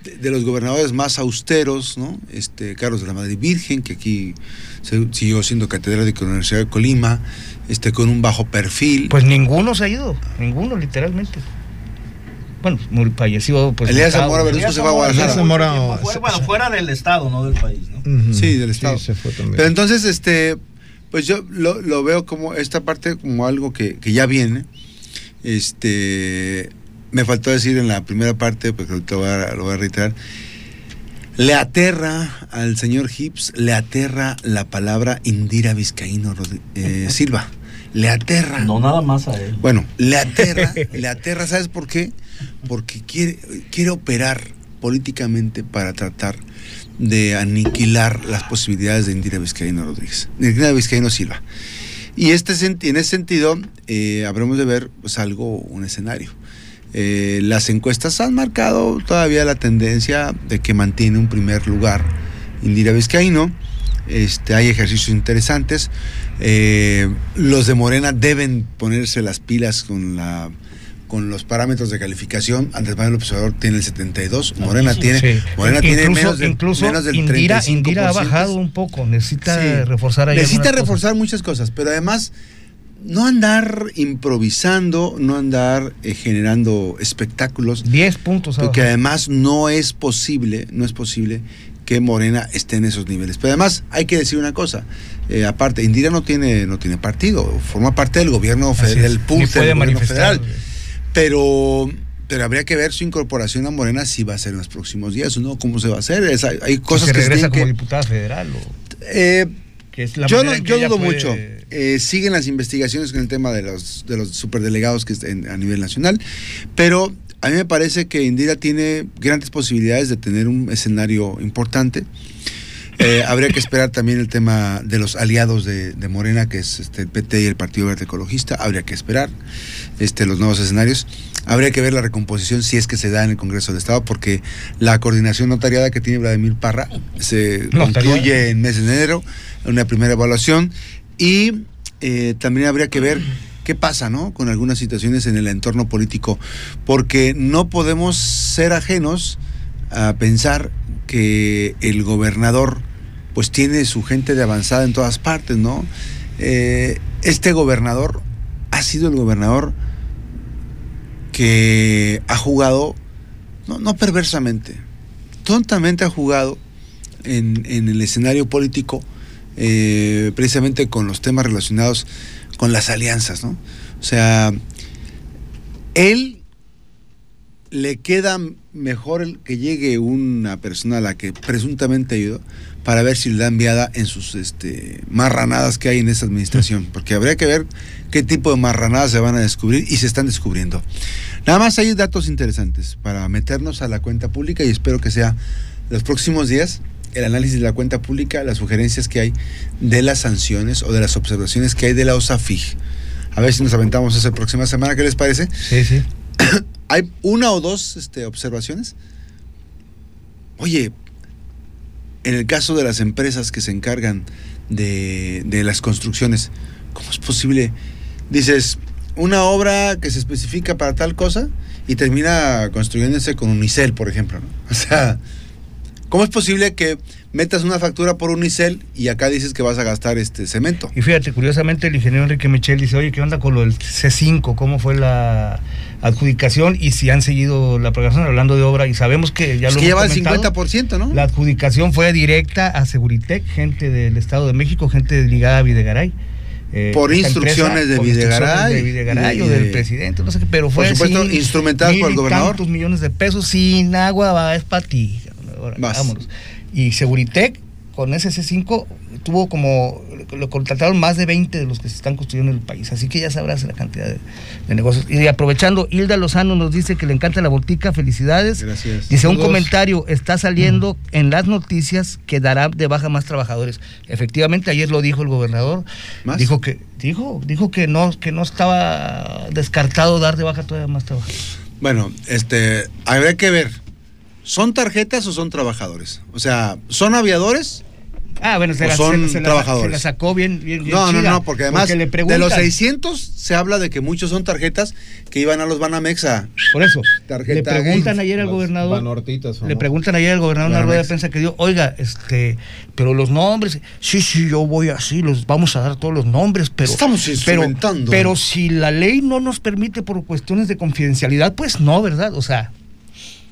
de, los gobernadores más austeros, ¿no? Este, Carlos de la Madre Virgen, que aquí siguió siendo catedrático de la Universidad de Colima, este, con un bajo perfil. Pues ninguno se ha ido, ninguno, literalmente. Bueno, muy falleció. Pues, Elías Zamora Verduzco se fue a Guadalajara. Zamora, bueno, fuera del Estado, no del país, ¿no? Sí, del Estado. se fue también. Pero entonces, este, pues yo lo, lo, veo como esta parte como algo que, que ya viene este, me faltó decir en la primera parte, porque lo voy a, lo voy a reiterar, le aterra al señor Hips, le aterra la palabra Indira Vizcaíno eh, Silva. Le aterra. No nada más a él. Bueno, le aterra, le aterra, ¿sabes por qué? Porque quiere, quiere operar políticamente para tratar de aniquilar las posibilidades de Indira Vizcaíno Rodríguez, Indira Vizcaíno Silva. Y este, en ese sentido, eh, habremos de ver pues, algo, un escenario. eh, las encuestas han marcado todavía la tendencia de que mantiene un primer lugar Indira Vizcaíno. Este, hay ejercicios interesantes. Eh, los de Morena deben ponerse las pilas con la con los parámetros de calificación, Andrés Manuel López Obrador tiene el 72, Morena tiene, Sí. Morena tiene menos, de, incluso menos del Indira, 35%. Indira ha bajado un poco, necesita Sí. reforzar ahí Necesita reforzar muchas cosas, pero además no andar improvisando, no andar eh, generando espectáculos, cosas. 10 puntos porque además no es posible, no es posible que Morena esté en esos niveles. Pero además hay que decir una cosa, eh, aparte, Indira no tiene, no tiene partido, forma parte del gobierno federal, del puede del gobierno federal. Pero, pero habría que ver su incorporación a Morena si va a ser en los próximos días o no, cómo se va a hacer. Es- hay, cosas que se regresa como que- diputada federal. o- eh, que es la yo no, en yo dudo puede- mucho. Eh, siguen las investigaciones con el tema de los, de los superdelegados que estén a nivel nacional, pero a mí me parece que Indira tiene grandes posibilidades de tener un escenario importante. Eh, habría que esperar también el tema de los aliados de, de Morena, que es este, el PT y el Partido Verde Ecologista. Habría que esperar este, los nuevos escenarios. Habría que ver la recomposición si es que se da en el Congreso del Estado, porque la coordinación notariada que tiene Vladimir Parra se Notariada. concluye en mes de enero, una primera evaluación. Y eh, también habría que ver qué pasa ¿no? con algunas situaciones en el entorno político, porque no podemos ser ajenos a pensar que el gobernador pues tiene su gente de avanzada en todas partes, ¿no? Eh, este gobernador ha sido el gobernador que ha jugado, no, no perversamente, tontamente ha jugado en, en el escenario político, eh, precisamente con los temas relacionados con las alianzas, ¿no? O sea, él le queda mejor el que llegue una persona a la que presuntamente ayudó para ver si le da enviada en sus este, marranadas que hay en esa administración, porque habría que ver qué tipo de marranadas se van a descubrir y se están descubriendo. Nada más hay datos interesantes para meternos a la cuenta pública y espero que sea los próximos días el análisis de la cuenta pública, las sugerencias que hay de las sanciones o de las observaciones que hay de la OSAFIG. A ver si nos aventamos esa próxima semana, ¿qué les parece? Sí, sí. hay una o dos este, observaciones. Oye, en el caso de las empresas que se encargan de, de las construcciones, ¿cómo es posible? Dices, una obra que se especifica para tal cosa y termina construyéndose con unicel, por ejemplo. ¿no? O sea, ¿cómo es posible que metas una factura por unicel y acá dices que vas a gastar este cemento? Y fíjate, curiosamente el ingeniero Enrique Michel dice, oye, ¿qué onda con lo del C5? ¿Cómo fue la adjudicación? Y si han seguido la programación hablando de obra y sabemos que ya Es lo que lleva el comentado, 50%, ¿no? La adjudicación fue directa a Seguritec, gente del Estado de México, gente ligada a Videgaray. Eh, Por instrucciones de por Videgaray, de Videgaray y o de- del presidente, no sé qué, pero fue supuesto, así, instrumentadas por el gobernador. tantos millones de pesos sin agua, va, es para ti. Ahora, vámonos. Y Seguritec, con ese C5, tuvo como, lo contrataron más de 20 de los que se están construyendo en el país. Así que ya sabrás la cantidad de, de negocios. Y aprovechando, Hilda Lozano nos dice que le encanta la voltica, felicidades. Gracias. Dice un comentario, está saliendo en las noticias que dará de baja más trabajadores. Efectivamente, ayer lo dijo el gobernador. ¿Más? Dijo que dijo dijo que no que no estaba descartado dar de baja todavía más trabajadores. Bueno, este, habría que ver. ¿Son tarjetas o son trabajadores? O sea, ¿son aviadores? Ah, bueno, se, ¿O la, son se- se la- trabajadores? se la sacó bien, bien, bien No, no, chida, no, porque además de los 600 se habla de que muchos son tarjetas que iban a los Banamex a... Por eso, Tarjeta le preguntan ayer al gobernador. Banortitas, Le preguntan ayer al gobernador en una rueda de prensa que dio, oiga, este, pero los nombres, sí, sí, yo voy así, los vamos a dar todos los nombres, pero Estamos pero, instrumentando. pero si la ley no nos permite por cuestiones de confidencialidad, pues no, ¿verdad? O sea,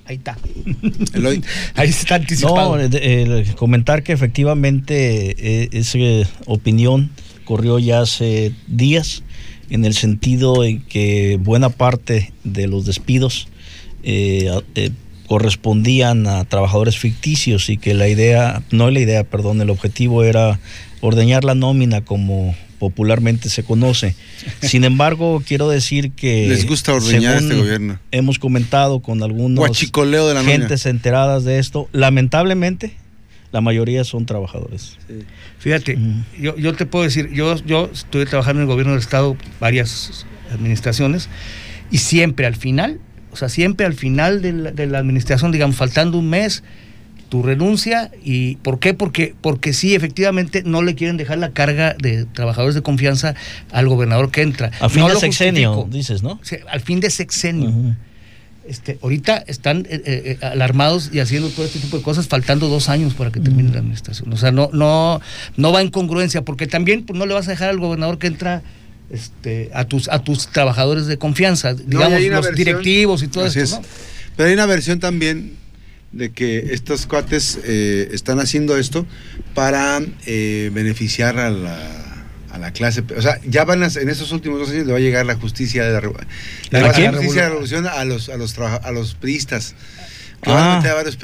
ahí está. Eloy. ahí está anticipado. No, el comentar que efectivamente eh, esa opinión corrió ya hace días en el sentido en que buena parte de los despidos eh, eh, correspondían a trabajadores ficticios y que la idea, no la idea, perdón, el objetivo era ordeñar la nómina como popularmente se conoce. Sin embargo, quiero decir que Les gusta ordeñar según este gobierno. Hemos comentado con algunos Guachicoleo de la gentes enteradas de esto. Lamentablemente, la mayoría son trabajadores. Fíjate, yo, yo te puedo decir, yo, yo estuve trabajando en el gobierno del Estado varias administraciones y siempre al final, O sea, siempre al final de la, de la administración, digamos, faltando un mes, tu renuncia. ¿Y por qué? Porque, porque sí, efectivamente, no le quieren dejar la carga de trabajadores de confianza al gobernador que entra. A fin No de sexenio, justifico. dices, ¿no? Sí, al fin de sexenio. Este, ahorita están eh, eh, alarmados y haciendo todo este tipo de cosas, faltando dos años para que termine la administración. O sea, no, no, no va en congruencia, porque también pues, no le vas a dejar al gobernador que entra este, a tus, a tus trabajadores de confianza, No, digamos, los versión- directivos y todo Así esto. es. ¿no? Pero hay una versión también de que estos cuates eh, están haciendo esto para eh, beneficiar a la, a la clase. O sea, ya van a, en estos últimos dos años le va a llegar la justicia de la, la justicia de la revolución a los a los a los priistas. Que van Ah. a meter a varios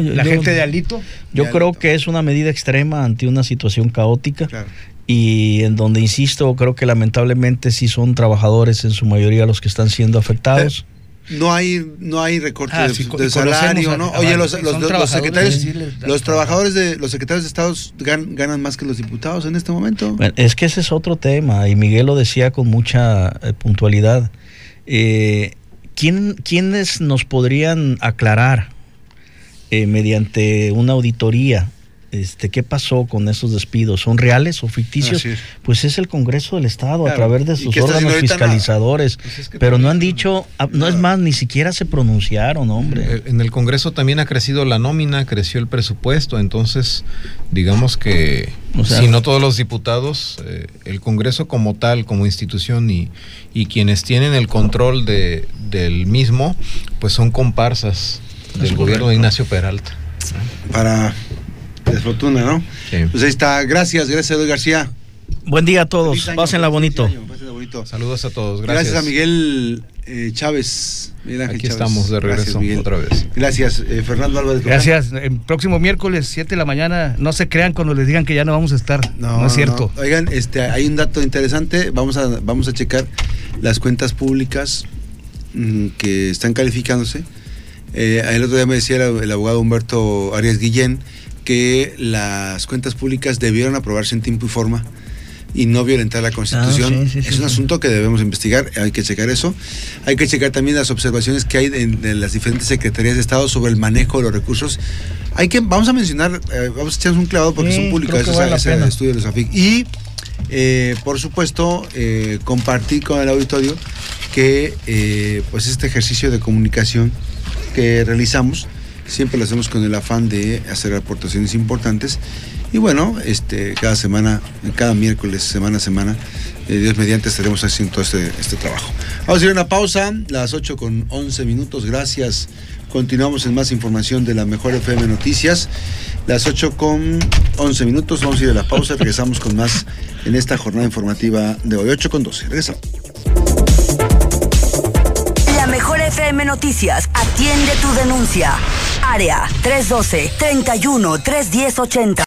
yo- La gente de Alito. Yo creo que es una medida extrema ante una situación caótica Claro. y en donde, insisto, creo que lamentablemente sí son trabajadores en su mayoría los que están siendo afectados. No hay, no hay recorte Ah, de, sí, salario, ¿no? a Oye, los, los- secretarios, los trabajadores de los secretarios de Estados gan- ganan más que los diputados en este momento. Bueno, es que ese es otro tema y Miguel lo decía con mucha eh, puntualidad. Eh, ¿quién- ¿Quiénes nos podrían aclarar eh, mediante una auditoría este, qué pasó con esos despidos? ¿Son reales o ficticios? Es. Pues es el Congreso del Estado a través de ¿Y sus órganos fiscalizadores. Pues es que Pero no han dicho, ah, no es más, ni siquiera se pronunciaron, hombre. Eh, En el Congreso también ha crecido la nómina, creció el presupuesto, entonces digamos que O sea- si no todos los diputados, eh, el Congreso como tal, como institución y, y quienes tienen el control de, del mismo, pues son comparsas del gobierno de Ignacio Peralta. Para desfortuna, ¿no? Sí. Pues ahí está. Gracias, gracias, Edoy García. Buen día a todos, año, pásenla bonito. año, pásenla bonito. Saludos a todos, Gracias. gracias. a Miguel eh, Chávez. Miguel Ángel Aquí Chávez. estamos de Gracias, regreso Miguel. otra vez. Gracias, eh, Fernando Álvarez. Gracias. El próximo miércoles, 7 de la mañana, no se crean cuando les digan que ya no vamos a estar. No, es cierto. no. Oigan, este, hay un dato interesante. Vamos a, vamos a checar las cuentas públicas mm, que están calificándose. Eh, el otro día me decía el, el abogado Humberto Arias Guillén que las cuentas públicas debieron aprobarse en tiempo y forma y no violentar la Constitución. Ah, sí, sí, es sí, un asunto que debemos investigar, hay que checar eso. Hay que checar también las observaciones que hay en, en las diferentes secretarías de Estado sobre el manejo de los recursos. Hay que, vamos a mencionar, eh, vamos a echarnos un clavado porque son ese, vale ese pena. estudio de los AFIC. Y, eh, por supuesto, eh, compartir con el auditorio que pues este ejercicio de comunicación que realizamos siempre lo hacemos con el afán de hacer aportaciones importantes. Y bueno este cada semana cada miércoles semana a semana eh, Dios mediante estaremos haciendo todo este, este trabajo. Vamos a ir a una pausa las 8 con 11 minutos. Gracias. Continuamos en más información de la mejor FM Noticias. Las 8 con 11 minutos. Vamos a ir a la pausa. Regresamos con más en esta jornada informativa de hoy. 8 con 12 regresamos. La mejor FM Noticias atiende tu denuncia. Área 312 31 310 80.